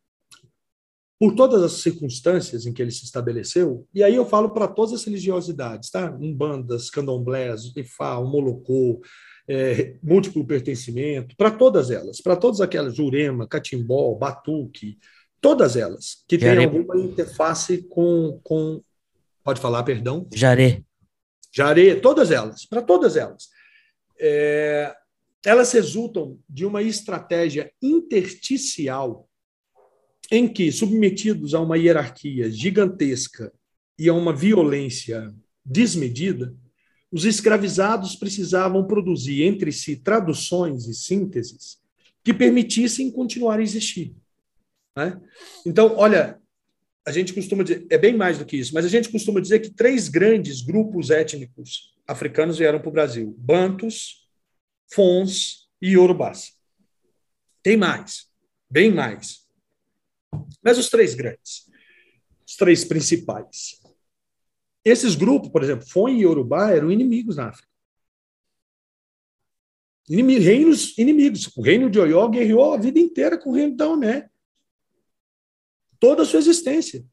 por todas as circunstâncias em que ele se estabeleceu, e aí eu falo para todas as religiosidades, tá? Umbandas, candomblés, Ifá, Molocô, é, múltiplo pertencimento, para todas elas, para todas aquelas, Jurema, Catimbó, Batuque, todas elas, que têm alguma interface com, com. Pode falar, perdão? Jaré. Jaré, todas elas, para todas elas. É, elas resultam de uma estratégia intersticial em que, submetidos a uma hierarquia gigantesca e a uma violência desmedida, os escravizados precisavam produzir entre si traduções e sínteses que permitissem continuar a existir. Né? Então, olha, a gente costuma dizer, é bem mais do que isso, mas a gente costuma dizer que três grandes grupos étnicos africanos vieram para o Brasil: Bantus, Fons e Yorubás. Tem mais, bem mais. Mas os três grandes, os três principais. Esses grupos, por exemplo, Fon e Yorubá eram inimigos na África. Inimigos, reinos inimigos. O reino de Oió guerreou a vida inteira com o reino da Omé. Toda a sua existência.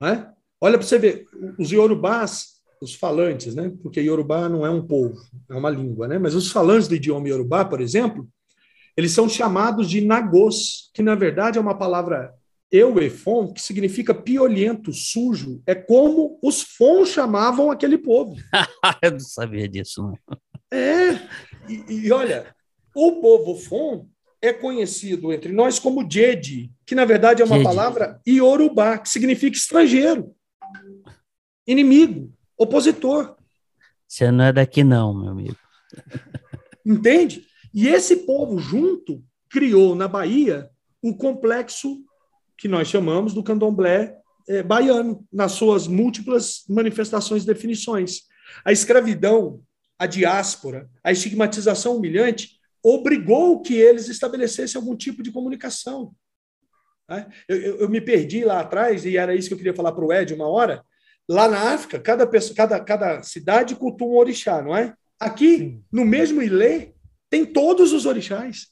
Né? Olha para você ver, os Yorubás, os falantes, né? porque Yorubá não é um povo, é uma língua, né? mas os falantes do idioma Yorubá, por exemplo, eles são chamados de nagôs, que na verdade é uma palavra euefon, que significa piolento, sujo. É como os fons chamavam aquele povo. Eu não sabia disso. Não. É, e, e, olha, o povo fon é conhecido entre nós como Jedi, que na verdade é uma Jedi. palavra iorubá, que significa estrangeiro, inimigo, opositor. Você não é daqui não, meu amigo. Entende? E esse povo junto criou na Bahia o complexo que nós chamamos do candomblé é, baiano, nas suas múltiplas manifestações e definições. A escravidão, a diáspora, a estigmatização humilhante obrigou que eles estabelecessem algum tipo de comunicação. Né? Eu, eu, eu, me perdi lá atrás, e era isso que eu queria falar para o Ed uma hora. Lá na África, cada, pessoa, cada, cada cidade cultua um orixá, não é? Aqui, Sim. no mesmo Ilê, tem todos os orixás.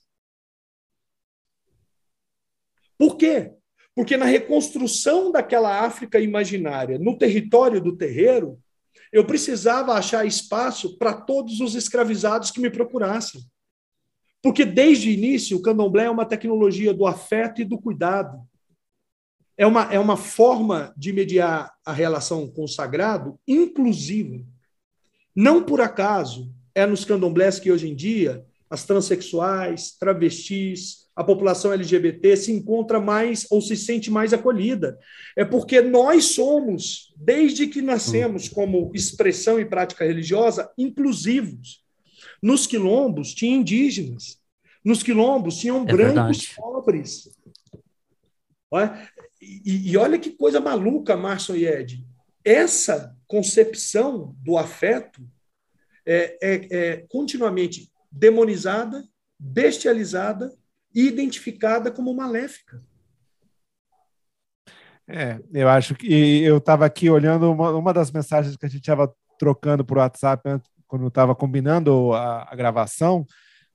Por quê? Porque na reconstrução daquela África imaginária, no território do terreiro, eu precisava achar espaço para todos os escravizados que me procurassem. Porque desde o início, o candomblé é uma tecnologia do afeto e do cuidado. É uma, é uma forma de mediar a relação com o sagrado inclusiva. Não por acaso é nos candomblés que hoje em dia as transexuais, travestis, a população LGBT se encontra mais ou se sente mais acolhida. É porque nós somos, desde que nascemos como expressão e prática religiosa, inclusivos. Nos quilombos tinha indígenas, nos quilombos tinham é brancos verdade. pobres. E, e, olha que coisa maluca, Márcio e Ed. Essa concepção do afeto é, é, é continuamente demonizada, bestializada e identificada como maléfica. É, eu acho que eu estava aqui olhando uma, uma das mensagens que a gente estava trocando por WhatsApp quando estava combinando a, a, gravação.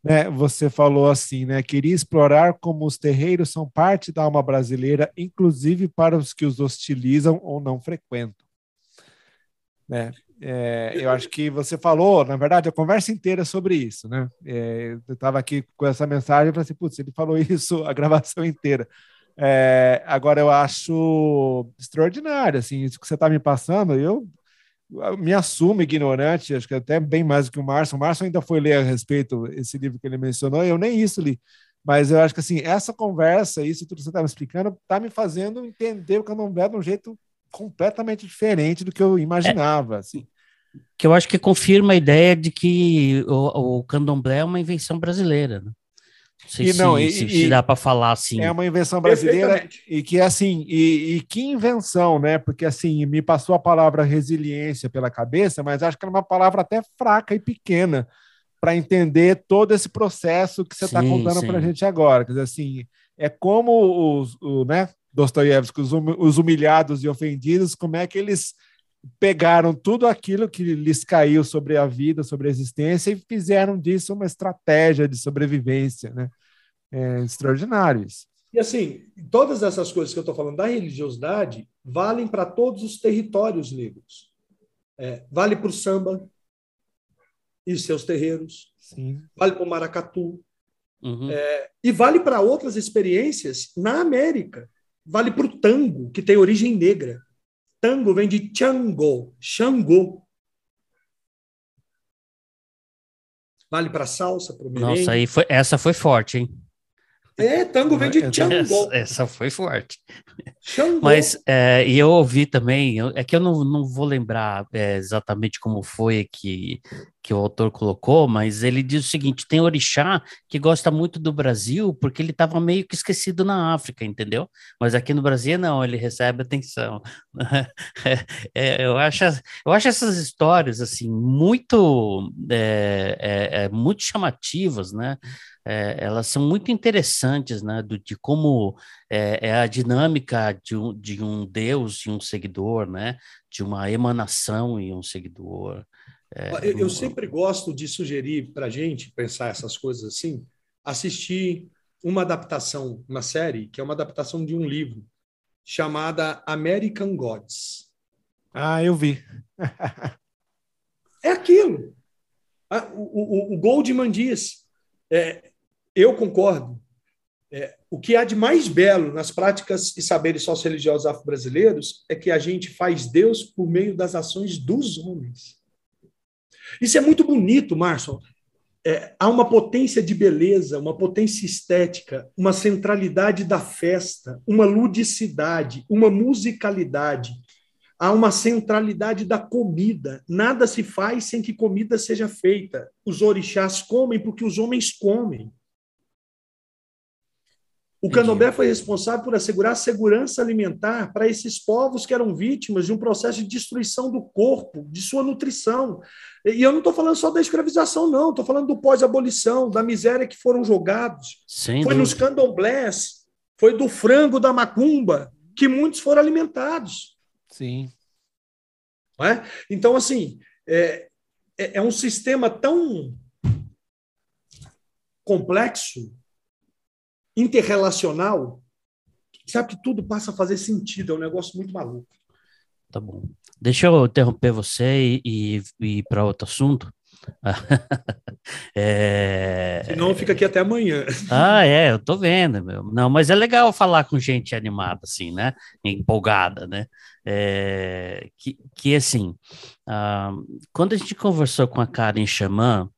né, você falou assim, né? Queria explorar como os terreiros são parte da alma brasileira, inclusive para os que os hostilizam ou não frequentam. Né? É, eu acho que você falou, na verdade, a conversa inteira é sobre isso, né? É, eu estava aqui com essa mensagem e falei assim, putz, ele falou isso a gravação inteira. É, agora eu acho extraordinário, assim, isso que você está me passando, eu me assumo ignorante, acho que até bem mais do que o Márcio. O Márcio ainda foi ler a respeito esse livro que ele mencionou, eu nem isso li. Mas eu acho que assim, essa conversa, isso tudo que você está me explicando, está me fazendo entender o candomblé de um jeito completamente diferente do que eu imaginava. É, assim. Que eu acho que confirma a ideia de que o, o candomblé é uma invenção brasileira. Né? Não sei e se, não, e, se, se dá para falar assim. É uma invenção brasileira e que assim, e, e, que invenção, né? Porque assim, me passou a palavra resiliência pela cabeça, mas acho que é uma palavra até fraca e pequena para entender todo esse processo que você está contando para a gente agora. Quer dizer, assim, é como os, o, né, Dostoiévski, os, hum, os humilhados e ofendidos, como é que eles pegaram tudo aquilo que lhes caiu sobre a vida, sobre a existência e fizeram disso uma estratégia de sobrevivência, né? É extraordinário isso. E assim, todas essas coisas que eu estou falando da religiosidade valem para todos os territórios negros. É, vale para o samba e seus terreiros, Sim. vale para o maracatu, uhum. é, e vale para outras experiências na América. Vale para o tango, que tem origem negra. Tango vem de Chango, Xangô. Vale para salsa, para o. Nossa, aí foi, essa foi forte, hein? É, tango vem de Chango. Essa, essa foi forte. Xangô. Mas, é, e eu ouvi também, é que eu não, não vou lembrar é, exatamente como foi que, que o autor colocou, mas ele diz o seguinte: tem orixá que gosta muito do Brasil porque ele estava meio que esquecido na África, entendeu? Mas aqui no Brasil não, ele recebe atenção. é, é, eu, acho, eu acho essas histórias assim muito, é, é, é muito chamativas, né? elas são muito interessantes, né, do, de como é, a dinâmica de um, de um Deus e um seguidor, né, de uma emanação e um seguidor. É, eu, eu, sempre gosto de sugerir para a gente pensar essas coisas assim, assistir uma adaptação, uma série, que é uma adaptação de um livro, chamada American Gods. Ah, eu vi. é aquilo. Ah, o, o, o Goldman diz, é, eu concordo. É, o que há de mais belo nas práticas e saberes sócio-religiosos afro-brasileiros é que a gente faz Deus por meio das ações dos homens. Isso é muito bonito, Márcio. É, há uma potência de beleza, uma potência estética, uma centralidade da festa, uma ludicidade, uma musicalidade. Há uma centralidade da comida. Nada se faz sem que comida seja feita. Os orixás comem porque os homens comem. O candomblé foi responsável por assegurar a segurança alimentar para esses povos que eram vítimas de um processo de destruição do corpo, de sua nutrição. E eu não estou falando só da escravização, não, estou falando do pós-abolição, da miséria que foram jogados. Sem foi dúvida. nos candomblés, foi do frango da macumba que muitos foram alimentados. Sim. É? Então, assim, é, é, é um sistema tão complexo interrelacional, sabe que tudo passa a fazer sentido, é um negócio muito maluco. Tá bom. Deixa eu interromper você e, e ir para outro assunto. é... Senão fica aqui até amanhã. Ah, é, eu tô vendo, meu. Não, mas é legal falar com gente animada, assim, né? Empolgada, né? É... Que, que assim, uh, quando a gente conversou com a Karen Xamã,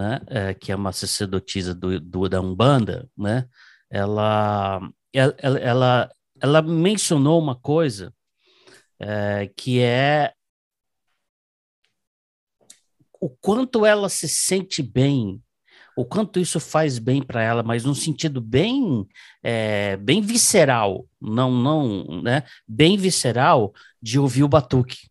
né, é, que é uma sacerdotisa do, do, da Umbanda, né, ela, ela, ela, ela mencionou uma coisa é, que é o quanto ela se sente bem, o quanto isso faz bem para ela, mas num sentido bem, é, bem visceral, não, não, né, bem visceral de ouvir o batuque,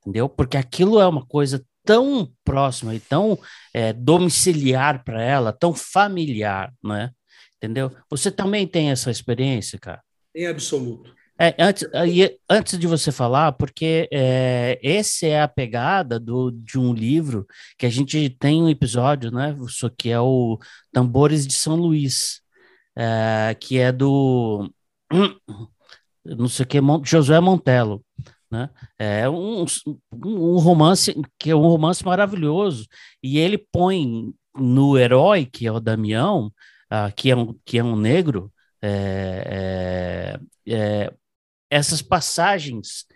entendeu? Porque aquilo é uma coisa tão próxima e tão é, domiciliar para ela, tão familiar, né? Entendeu? Você também tem essa experiência, cara? Em absoluto. É, antes, antes de você falar, porque é, essa é a pegada do, de um livro que a gente tem um episódio, né? Isso que é o Tambores de São Luís, é, que é do não sei o que, Josué Montelo. Né? É um, um romance que é um romance maravilhoso e ele põe no herói que é o Damião, uh, que é um que é um negro, é, é, é, essas passagens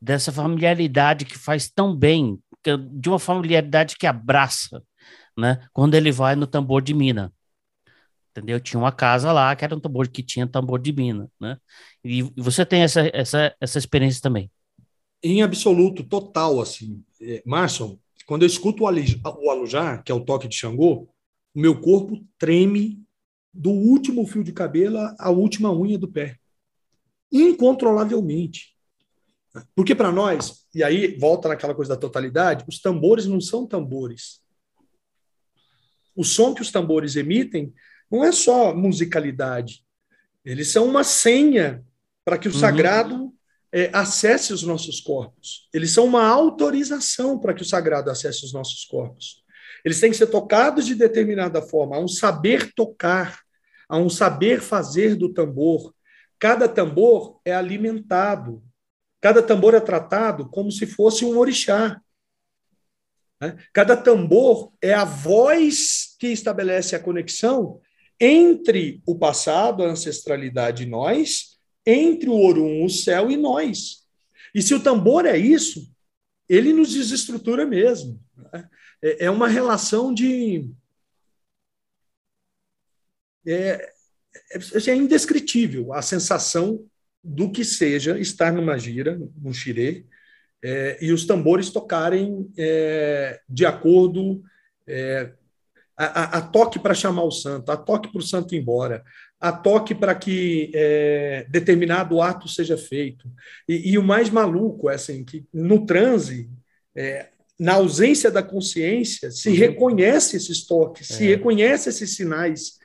dessa familiaridade que faz tão bem, de uma familiaridade que abraça, né? Quando ele vai no tambor de mina, entendeu? Tinha uma casa lá que era um tambor que tinha tambor de mina, né? E você tem essa essa essa experiência também? Em absoluto, total, assim. É, Márcio, quando eu escuto o, o alujar, que é o toque de Xangô, o meu corpo treme do último fio de cabelo à última unha do pé. Incontrolavelmente. Porque para nós, e aí volta naquela coisa da totalidade, os tambores não são tambores. O som que os tambores emitem não é só musicalidade. Eles são uma senha para que o uhum. sagrado é, acesse os nossos corpos. Eles são uma autorização para que o sagrado acesse os nossos corpos. Eles têm que ser tocados de determinada forma. Há um saber tocar, há um saber fazer do tambor. Cada tambor é alimentado. Cada tambor é tratado como se fosse um orixá. Né? Cada tambor é a voz que estabelece a conexão entre o passado, a ancestralidade e nós, entre o Orum, o céu e nós. E se o tambor é isso, ele nos desestrutura mesmo. Né? É, é uma relação de. É, é, é indescritível a sensação do que seja estar numa gira, num xirê, é, e os tambores tocarem é, de acordo é, a, a, toque para chamar o santo, a toque para o santo ir embora, a toque para que é, determinado ato seja feito. E, e, o mais maluco é assim, que no transe, é, na ausência da consciência, se uhum. reconhece esses toques, é. se reconhece esses sinais.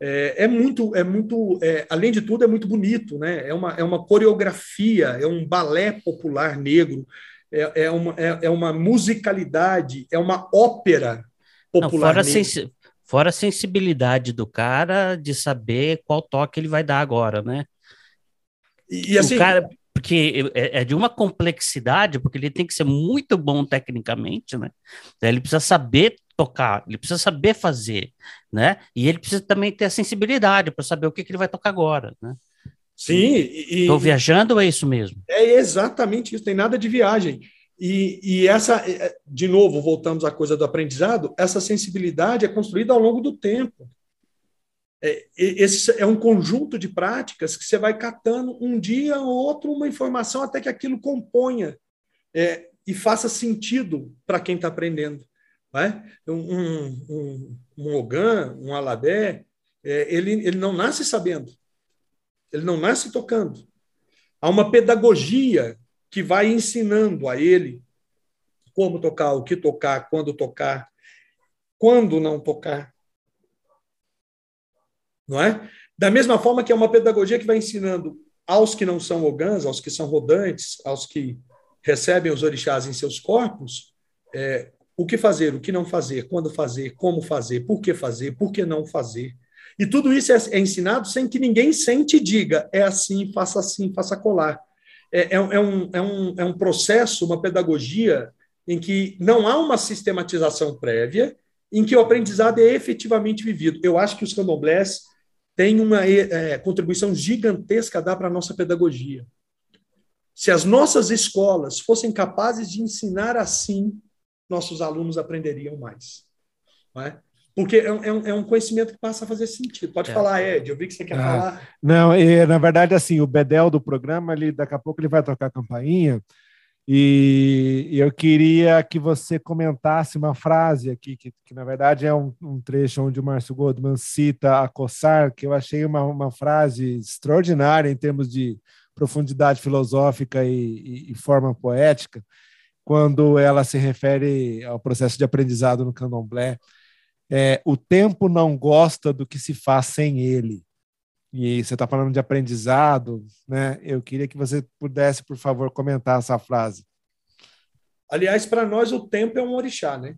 É, é muito, é muito, é, além de tudo, é muito bonito, né? É uma, é uma coreografia, é um balé popular negro, é, é, uma, é, uma musicalidade, é uma ópera popular. Não, fora, negro. Fora a sensibilidade do cara de saber qual toque ele vai dar agora, né? E, e assim. O cara, porque é, é, de uma complexidade, porque ele tem que ser muito bom tecnicamente, né? Ele precisa saber tocar, ele precisa saber fazer, né? E ele precisa também ter a sensibilidade para saber o que, que ele vai tocar agora, né? Sim. Estou viajando ou é isso mesmo? É exatamente isso, tem nada de viagem. E, e, essa, é, é, de novo, voltamos à coisa do aprendizado, essa sensibilidade é construída ao longo do tempo. É, esse é um conjunto de práticas que você vai catando um dia ou outro uma informação até que aquilo componha é, e faça sentido para quem está aprendendo. Né? Um, um, um Ogan, um Alabé, é, ele, ele não nasce sabendo, ele não nasce tocando. Há uma pedagogia que vai ensinando a ele como tocar, o que tocar, quando tocar, quando não tocar. Não é? Da mesma forma que é uma pedagogia que vai ensinando aos que não são ogãs, aos que são rodantes, aos que recebem os orixás em seus corpos, é, o que fazer, o que não fazer, quando fazer, como fazer, por que fazer, por que não fazer. E tudo isso é, é ensinado sem que ninguém sente e diga, é assim, faça assim, faça colar é, é, é, um, é, um, é um processo, uma pedagogia em que não há uma sistematização prévia, em que o aprendizado é efetivamente vivido. Eu acho que os candomblés têm uma é, contribuição gigantesca a dar para a nossa pedagogia. Se as nossas escolas fossem capazes de ensinar assim, nossos alunos aprenderiam mais. Não é? Porque é um, é um, conhecimento que passa a fazer sentido. Pode é. falar, Ed, eu vi que você quer ah, falar. Não, e, na verdade, assim, o Bedel do programa, ele, daqui a pouco ele vai tocar a campainha, e, e eu queria que você comentasse uma frase aqui, que, que na verdade é um, um, trecho onde o Márcio Goldman cita a coçar, que eu achei uma, uma frase extraordinária em termos de profundidade filosófica e, e, e forma poética, quando ela se refere ao processo de aprendizado no candomblé, é, o tempo não gosta do que se faz sem ele. e você está falando de aprendizado, né? Eu queria que você pudesse, por favor, comentar essa frase. Aliás, para nós o tempo é um orixá, né?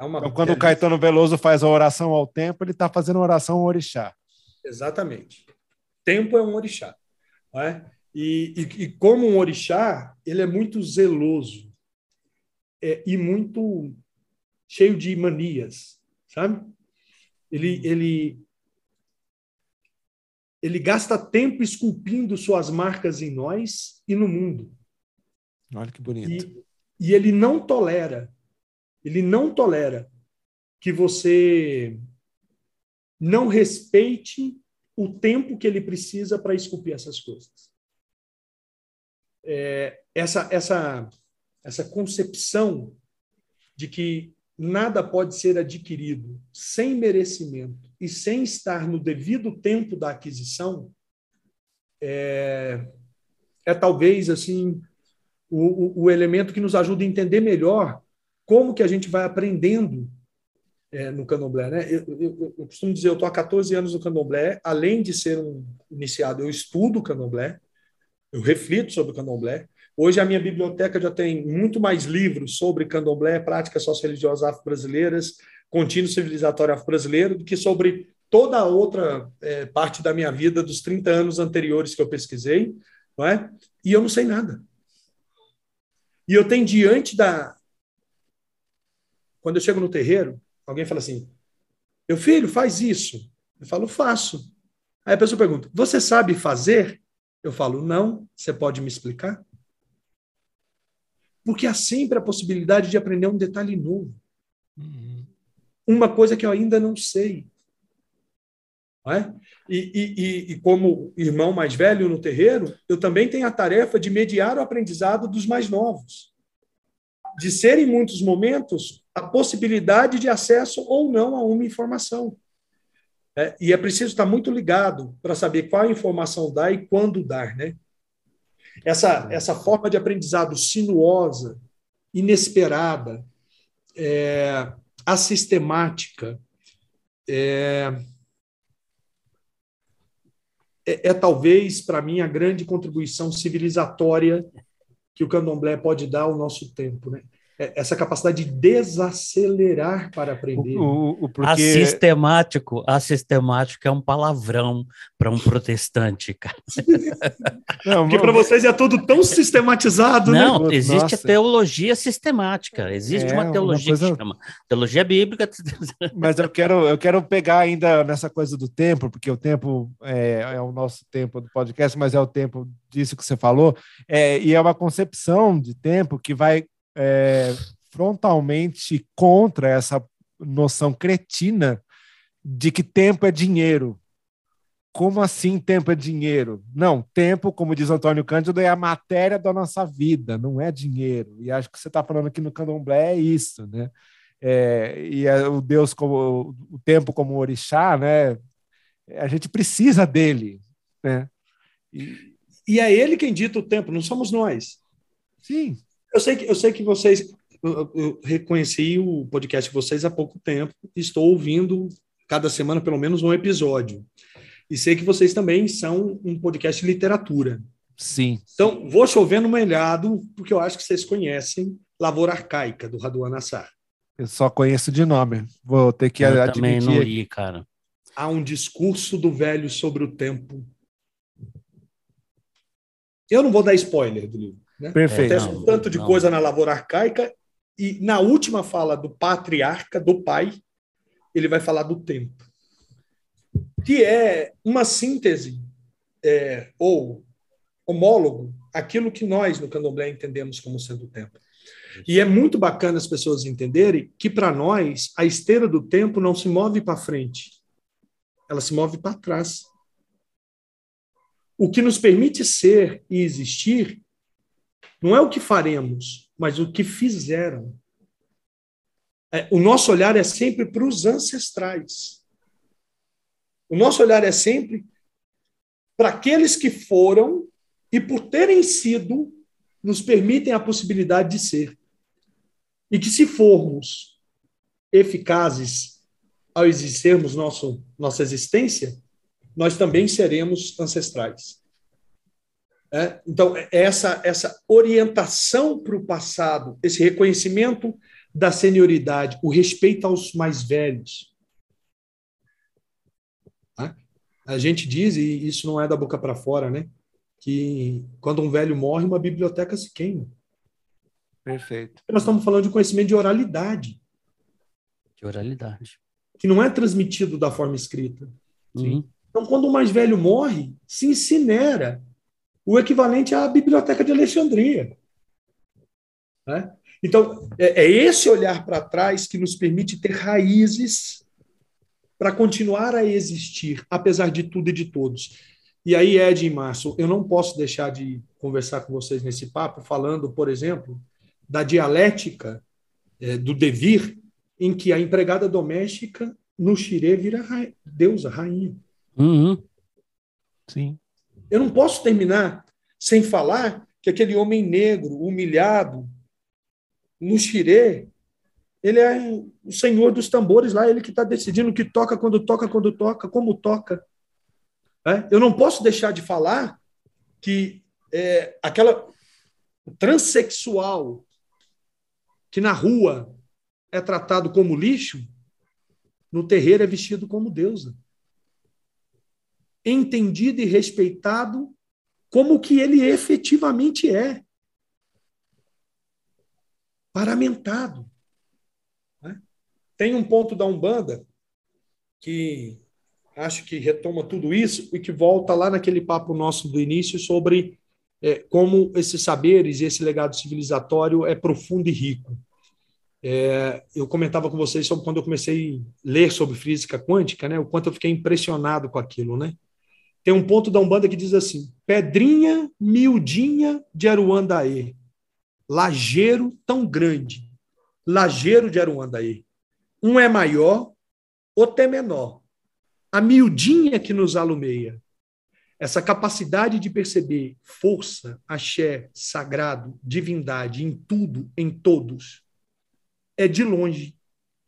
Uma... Então, quando o Caetano Veloso faz a oração ao tempo, ele está fazendo a oração ao orixá. Exatamente. Tempo é um orixá. É? E, e, e, como um orixá, ele é muito zeloso é, e muito cheio de manias, sabe? Ele, ele, ele gasta tempo esculpindo suas marcas em nós e no mundo. Olha que bonito. E, e ele não tolera, ele não tolera que você não respeite o tempo que ele precisa para esculpir essas coisas. É, essa, essa, essa concepção de que nada pode ser adquirido sem merecimento e sem estar no devido tempo da aquisição é, é talvez assim o, o, o, elemento que nos ajuda a entender melhor como que a gente vai aprendendo é, no candomblé. Né? Eu, eu, eu, costumo dizer, eu estou há 14 anos no candomblé, além de ser um iniciado, eu estudo candomblé, eu reflito sobre o candomblé. Hoje a minha biblioteca já tem muito mais livros sobre candomblé, práticas socio-religiosas afro-brasileiras, contínuo civilizatório afro-brasileiro, do que sobre toda a outra é, parte da minha vida dos 30 anos anteriores que eu pesquisei, não é? E eu não sei nada. E eu tenho diante da. Quando eu chego no terreiro, alguém fala assim: meu filho, faz isso. Eu falo, faço. Aí a pessoa pergunta: você sabe fazer? Eu falo, não. Você pode me explicar? Porque há sempre a possibilidade de aprender um detalhe novo. Uhum. Uma coisa que eu ainda não sei. Não é? e, e, e, como irmão mais velho no terreiro, eu também tenho a tarefa de mediar o aprendizado dos mais novos. De ser, em muitos momentos, a possibilidade de acesso ou não a uma informação. É, e é preciso estar muito ligado para saber qual informação dar e quando dar. Né? Essa, essa forma de aprendizado sinuosa, inesperada, é, assistemática, é, é, é talvez, para mim, a grande contribuição civilizatória que o candomblé pode dar ao nosso tempo. Né? É, essa capacidade de desacelerar para aprender. O, o, porque... Assistemático, assistemático é um palavrão para um protestante, cara. Não, porque para vocês é tudo tão sistematizado, né? Não, né? existe Nossa. a teologia sistemática, existe é, uma teologia uma coisa... que chama teologia bíblica. Mas eu quero, eu quero pegar ainda nessa coisa do tempo, porque o tempo é, é o nosso tempo do podcast, mas é o tempo disso que você falou, é, e é uma concepção de tempo que vai é, frontalmente contra essa noção cretina de que tempo é dinheiro. Como assim tempo é dinheiro? Não, tempo, como diz Antônio Cândido, é a matéria da nossa vida, não é dinheiro. E acho que você está falando aqui no candomblé é isso, né? É, e é o Deus como o tempo como orixá, né? A gente precisa dele, né? E, e é ele quem dita o tempo, não somos nós. Sim. Eu sei que, eu sei que vocês. Eu, eu reconheci o podcast de vocês há pouco tempo. Estou ouvindo cada semana pelo menos um episódio. E sei que vocês também são um podcast de literatura. Sim. Então, vou chover no melhado, porque eu acho que vocês conhecem Lavoura Arcaica, do Raduan Assar. Eu só conheço de nome. Vou ter que eu admitir. também não li, cara. Há um discurso do velho sobre o tempo. Eu não vou dar spoiler do livro. Né? Perfeito. Acontece um tanto de não. coisa na lavoura arcaica, e na última fala do patriarca, do pai, ele vai falar do tempo, que é uma síntese é, ou homólogo aquilo que nós no candomblé entendemos como sendo o tempo. E é muito bacana as pessoas entenderem que para nós a esteira do tempo não se move para frente, ela se move para trás. O que nos permite ser e existir não é o que faremos, mas o que fizeram. É, o nosso olhar é sempre para os ancestrais. O nosso olhar é sempre para aqueles que foram e, por terem sido, nos permitem a possibilidade de ser. E que, se formos eficazes ao exercermos nosso, nossa existência, nós também seremos ancestrais. É? Então, essa, essa orientação para o passado, esse reconhecimento da senioridade, o respeito aos mais velhos. Tá? A gente diz, e isso não é da boca para fora, né? que quando um velho morre, uma biblioteca se queima. Perfeito. Nós estamos falando de conhecimento de oralidade. De oralidade. Que não é transmitido da forma escrita. Uhum. Então, quando o mais velho morre, se incinera o equivalente à Biblioteca de Alexandria. Né? Então, é, é esse olhar para trás que nos permite ter raízes para continuar a existir, apesar de tudo e de todos. E aí, Ed e Márcio, eu não posso deixar de conversar com vocês nesse papo, falando, por exemplo, da dialética é, do devir, em que a empregada doméstica no xirê vira ra deusa, rainha. Uhum. Sim. Eu não posso terminar sem falar que aquele homem negro, humilhado, no xirê, ele é o senhor dos tambores lá, ele que está decidindo o que toca, quando toca, quando toca, como toca. Né? Eu não posso deixar de falar que é, aquela transexual que na rua é tratado como lixo, no terreiro é vestido como deusa. Entendido e respeitado como que ele efetivamente é. Paramentado. Né? Tem um ponto da Umbanda que acho que retoma tudo isso e que volta lá naquele papo nosso do início sobre é, como esses saberes e esse legado civilizatório é profundo e rico. É, eu comentava com vocês sobre quando eu comecei a ler sobre física quântica, né, o quanto eu fiquei impressionado com aquilo, né? Tem um ponto da Umbanda que diz assim: Pedrinha miudinha de Aruandaê, lajeiro tão grande, lajeiro de Aruandaê. Um é maior, outro é menor a miudinha que nos alumeia. Essa capacidade de perceber força, axé, sagrado, divindade em tudo, em todos, é de longe,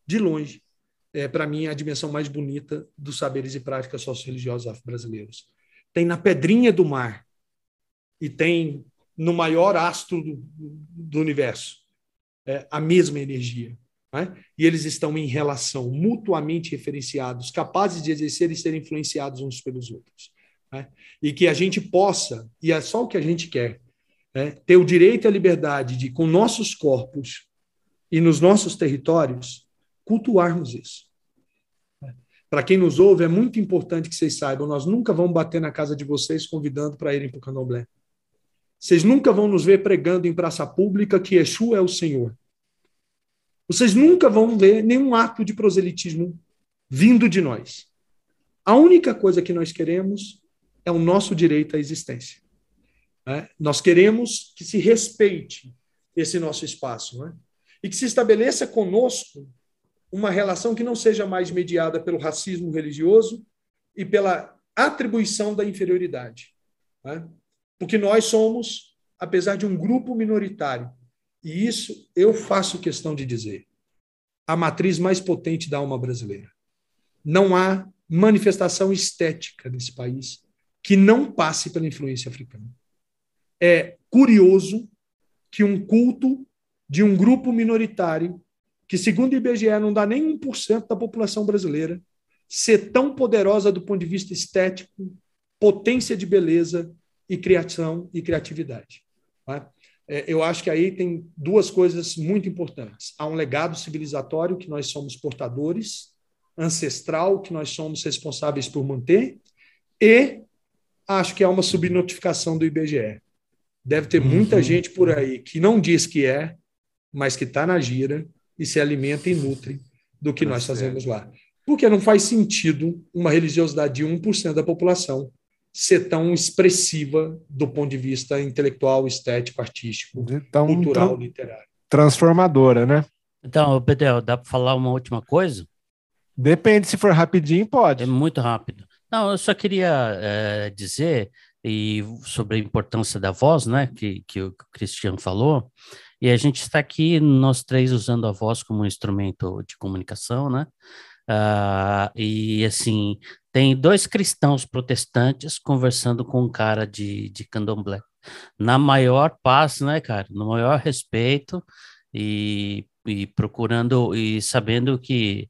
de longe, é, para mim, a dimensão mais bonita dos saberes e práticas socio-religiosos afro-brasileiros. Tem na pedrinha do mar e tem no maior astro do, do universo é, a mesma energia. Né? E eles estão em relação, mutuamente referenciados, capazes de exercer e ser influenciados uns pelos outros. Né? E que a gente possa, e é só o que a gente quer, né? ter o direito e a liberdade de, com nossos corpos e nos nossos territórios, cultuarmos isso. Para quem nos ouve, é muito importante que vocês saibam: nós nunca vamos bater na casa de vocês convidando para irem para o candomblé. Vocês nunca vão nos ver pregando em praça pública que Exu é o Senhor. Vocês nunca vão ver nenhum ato de proselitismo vindo de nós. A única coisa que nós queremos é o nosso direito à existência. Né? Nós queremos que se respeite esse nosso espaço né? e que se estabeleça conosco uma relação que não seja mais mediada pelo racismo religioso e pela atribuição da inferioridade. Né? Porque nós somos, apesar de um grupo minoritário, e isso eu faço questão de dizer, a matriz mais potente da alma brasileira. Não há manifestação estética nesse país que não passe pela influência africana. É curioso que um culto de um grupo minoritário, que segundo o IBGE não dá nem 1% da população brasileira, ser tão poderosa do ponto de vista estético, potência de beleza e criação e criatividade. Tá? Eu acho que aí tem duas coisas muito importantes. Há um legado civilizatório que nós somos portadores, ancestral, que nós somos responsáveis por manter, e acho que há uma subnotificação do IBGE. Deve ter muita uhum. gente por aí que não diz que é, mas que está na gira e se alimenta e nutre do que nós fazemos lá. Porque não faz sentido uma religiosidade de 1% da população ser tão expressiva do ponto de vista intelectual, estético, artístico, tão, cultural, tão literário. Transformadora, né? Então, Pedro, dá para falar uma última coisa? Depende, se for rapidinho, pode. É muito rápido. Não, eu só queria é, dizer e sobre a importância da voz, né, que, que o Cristiano falou, e a gente está aqui, nós três, usando a voz como um instrumento de comunicação, né, Uh, e assim, tem dois cristãos protestantes conversando com um cara de, de candomblé. Na maior paz, né, cara? No maior respeito e, e procurando e sabendo que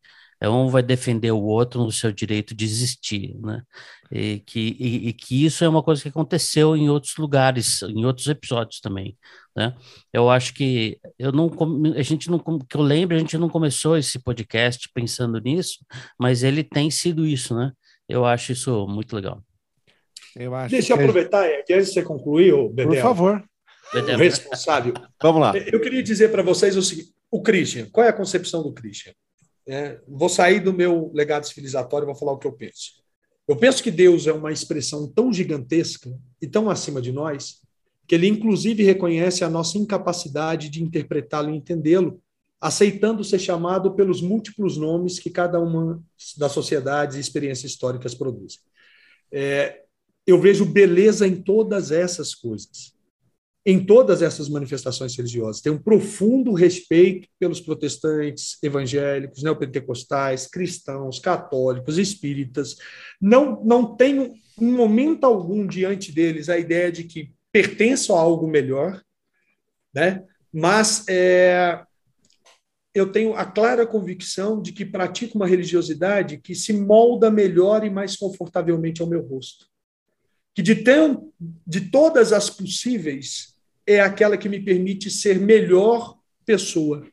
um vai defender o outro no seu direito de existir, né? E que, e, e, que isso é uma coisa que aconteceu em outros lugares, em outros episódios também, né? Eu acho que eu não, a gente não, que eu lembro, a gente não começou esse podcast pensando nisso, mas ele tem sido isso, né? Eu acho isso muito legal. Eu Deixa eu aproveitar, é, que antes de você concluir, Bedel, Por favor. O responsável. Vamos lá. Eu queria dizer para vocês o seguinte: o Christian, qual é a concepção do Christian? É, vou sair do meu legado civilizatório e vou falar o que eu penso. Eu penso que Deus é uma expressão tão gigantesca e tão acima de nós que ele, inclusive, reconhece a nossa incapacidade de interpretá-lo e entendê-lo, aceitando ser chamado pelos múltiplos nomes que cada uma das sociedades e experiências históricas produzem. É, eu vejo beleza em todas essas coisas em todas essas manifestações religiosas. Tem um profundo respeito pelos protestantes, evangélicos, neopentecostais, cristãos, católicos, espíritas. Não, não tenho, em momento algum, diante deles, a ideia de que pertenço a algo melhor, né? mas é, eu tenho a clara convicção de que pratico uma religiosidade que se molda melhor e mais confortavelmente ao meu rosto. Que de, tem, de todas as possíveis, é aquela que me permite ser melhor pessoa,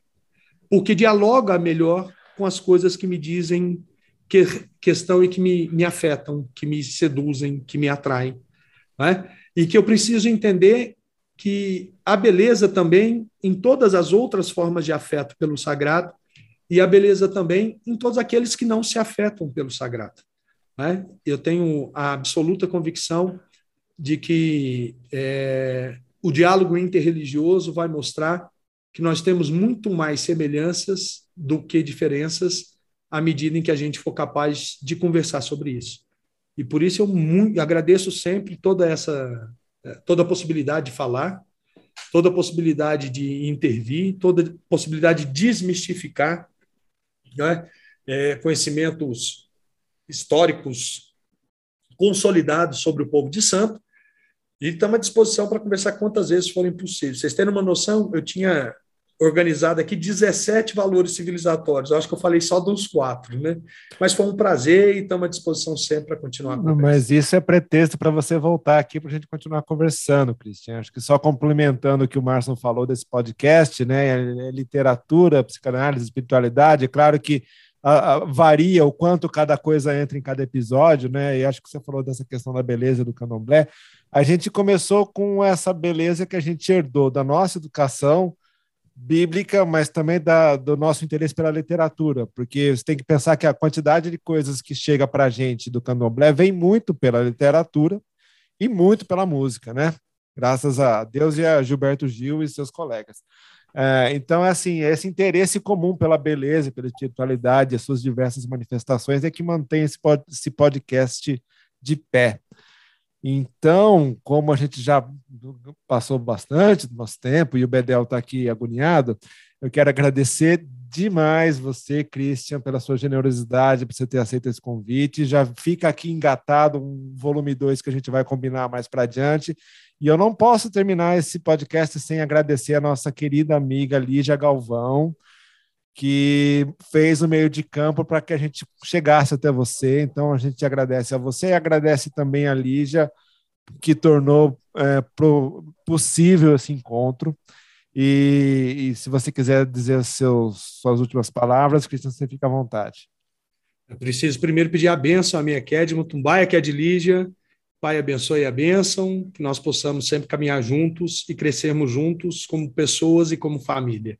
porque dialoga melhor com as coisas que me dizem que, questão e que me, me afetam, que me seduzem, que me atraem. Né? E que eu preciso entender que a beleza também em todas as outras formas de afeto pelo sagrado e a beleza também em todos aqueles que não se afetam pelo sagrado. Né? Eu tenho a absoluta convicção de que é, o diálogo interreligioso vai mostrar que nós temos muito mais semelhanças do que diferenças à medida em que a gente for capaz de conversar sobre isso. E por isso eu muito, agradeço sempre toda essa toda a possibilidade de falar, toda a possibilidade de intervir, toda a possibilidade de desmistificar né? é, conhecimentos históricos consolidados sobre o povo de santo e estamos à disposição para conversar quantas vezes forem possíveis. Vocês terem uma noção, eu tinha organizado aqui 17 valores civilizatórios. Eu acho que eu falei só dos quatro, né? Mas foi um prazer e estamos à disposição sempre para continuar conversando. Mas isso é pretexto para você voltar aqui para a gente continuar conversando, Cristian. Acho que só complementando o que o Márcio falou desse podcast, né? É literatura, psicanálise, espiritualidade. É claro que a, a, varia o quanto cada coisa entra em cada episódio, né? E acho que você falou dessa questão da beleza do candomblé a gente começou com essa beleza que a gente herdou da nossa educação bíblica, mas também da, do nosso interesse pela literatura, porque você tem que pensar que a quantidade de coisas que chega para a gente do candomblé vem muito pela literatura e muito pela música, né? Graças a Deus e a Gilberto Gil e seus colegas. É, então, assim, esse interesse comum pela beleza, pela espiritualidade, as suas diversas manifestações é que mantém esse, esse podcast de pé. Então, como a gente já passou bastante do nosso tempo e o Bedel está aqui agoniado, eu quero agradecer demais você, Christian, pela sua generosidade, por você ter aceito esse convite. Já fica aqui engatado um volume 2 que a gente vai combinar mais para adiante. E eu não posso terminar esse podcast sem agradecer a nossa querida amiga Lígia Galvão, que fez o meio de campo para que a gente chegasse até você. Então a gente agradece a você e agradece também a Lígia, que tornou é, possível esse encontro. E, e, se você quiser dizer seus, suas últimas palavras, Cristian, você fica à vontade. Eu preciso primeiro pedir a bênção à minha Ked, Mutumbaia, que é de Lígia. Pai, abençoe a bênção, que nós possamos sempre caminhar juntos e crescermos juntos como pessoas e como família.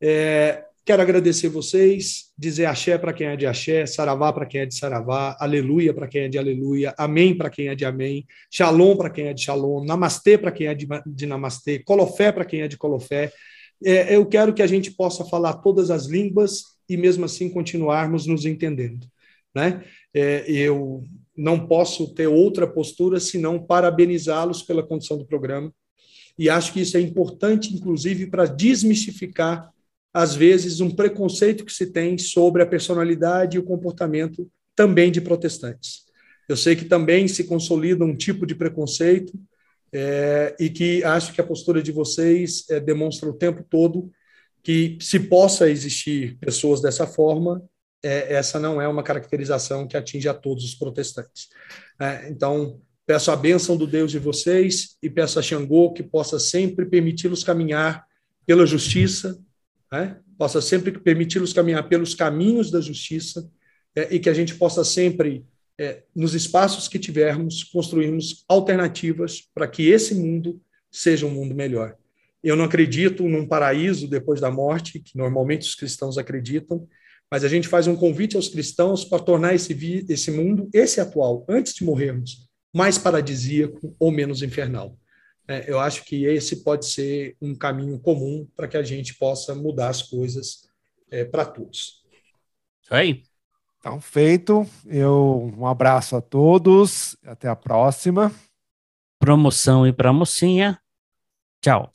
É, Quero agradecer vocês, dizer axé para quem é de axé, saravá para quem é de saravá, aleluia para quem é de aleluia, amém para quem é de amém, shalom para quem é de shalom, namastê para quem é de, de namastê, colofé para quem é de colofé. É, eu quero que a gente possa falar todas as línguas e mesmo assim continuarmos nos entendendo. Né? É, eu não posso ter outra postura senão parabenizá-los pela condição do programa e acho que isso é importante, inclusive, para desmistificar às vezes, um preconceito que se tem sobre a personalidade e o comportamento também de protestantes. Eu sei que também se consolida um tipo de preconceito é, e que acho que a postura de vocês é, demonstra o tempo todo que se possa existir pessoas dessa forma, é, essa não é uma caracterização que atinge a todos os protestantes. É, então, peço a bênção do Deus de vocês e peço a Xangô que possa sempre permiti-los caminhar pela justiça, né? possa sempre permiti-los caminhar pelos caminhos da justiça é, e que a gente possa sempre, é, nos espaços que tivermos, construirmos alternativas para que esse mundo seja um mundo melhor. Eu não acredito num paraíso depois da morte, que normalmente os cristãos acreditam, mas a gente faz um convite aos cristãos para tornar esse, esse mundo, esse atual, antes de morrermos, mais paradisíaco ou menos infernal. É, eu acho que esse pode ser um caminho comum para que a gente possa mudar as coisas é, para todos. Isso aí. Então, feito. Eu, um abraço a todos. Até a próxima. Promoção e para mocinha. Tchau.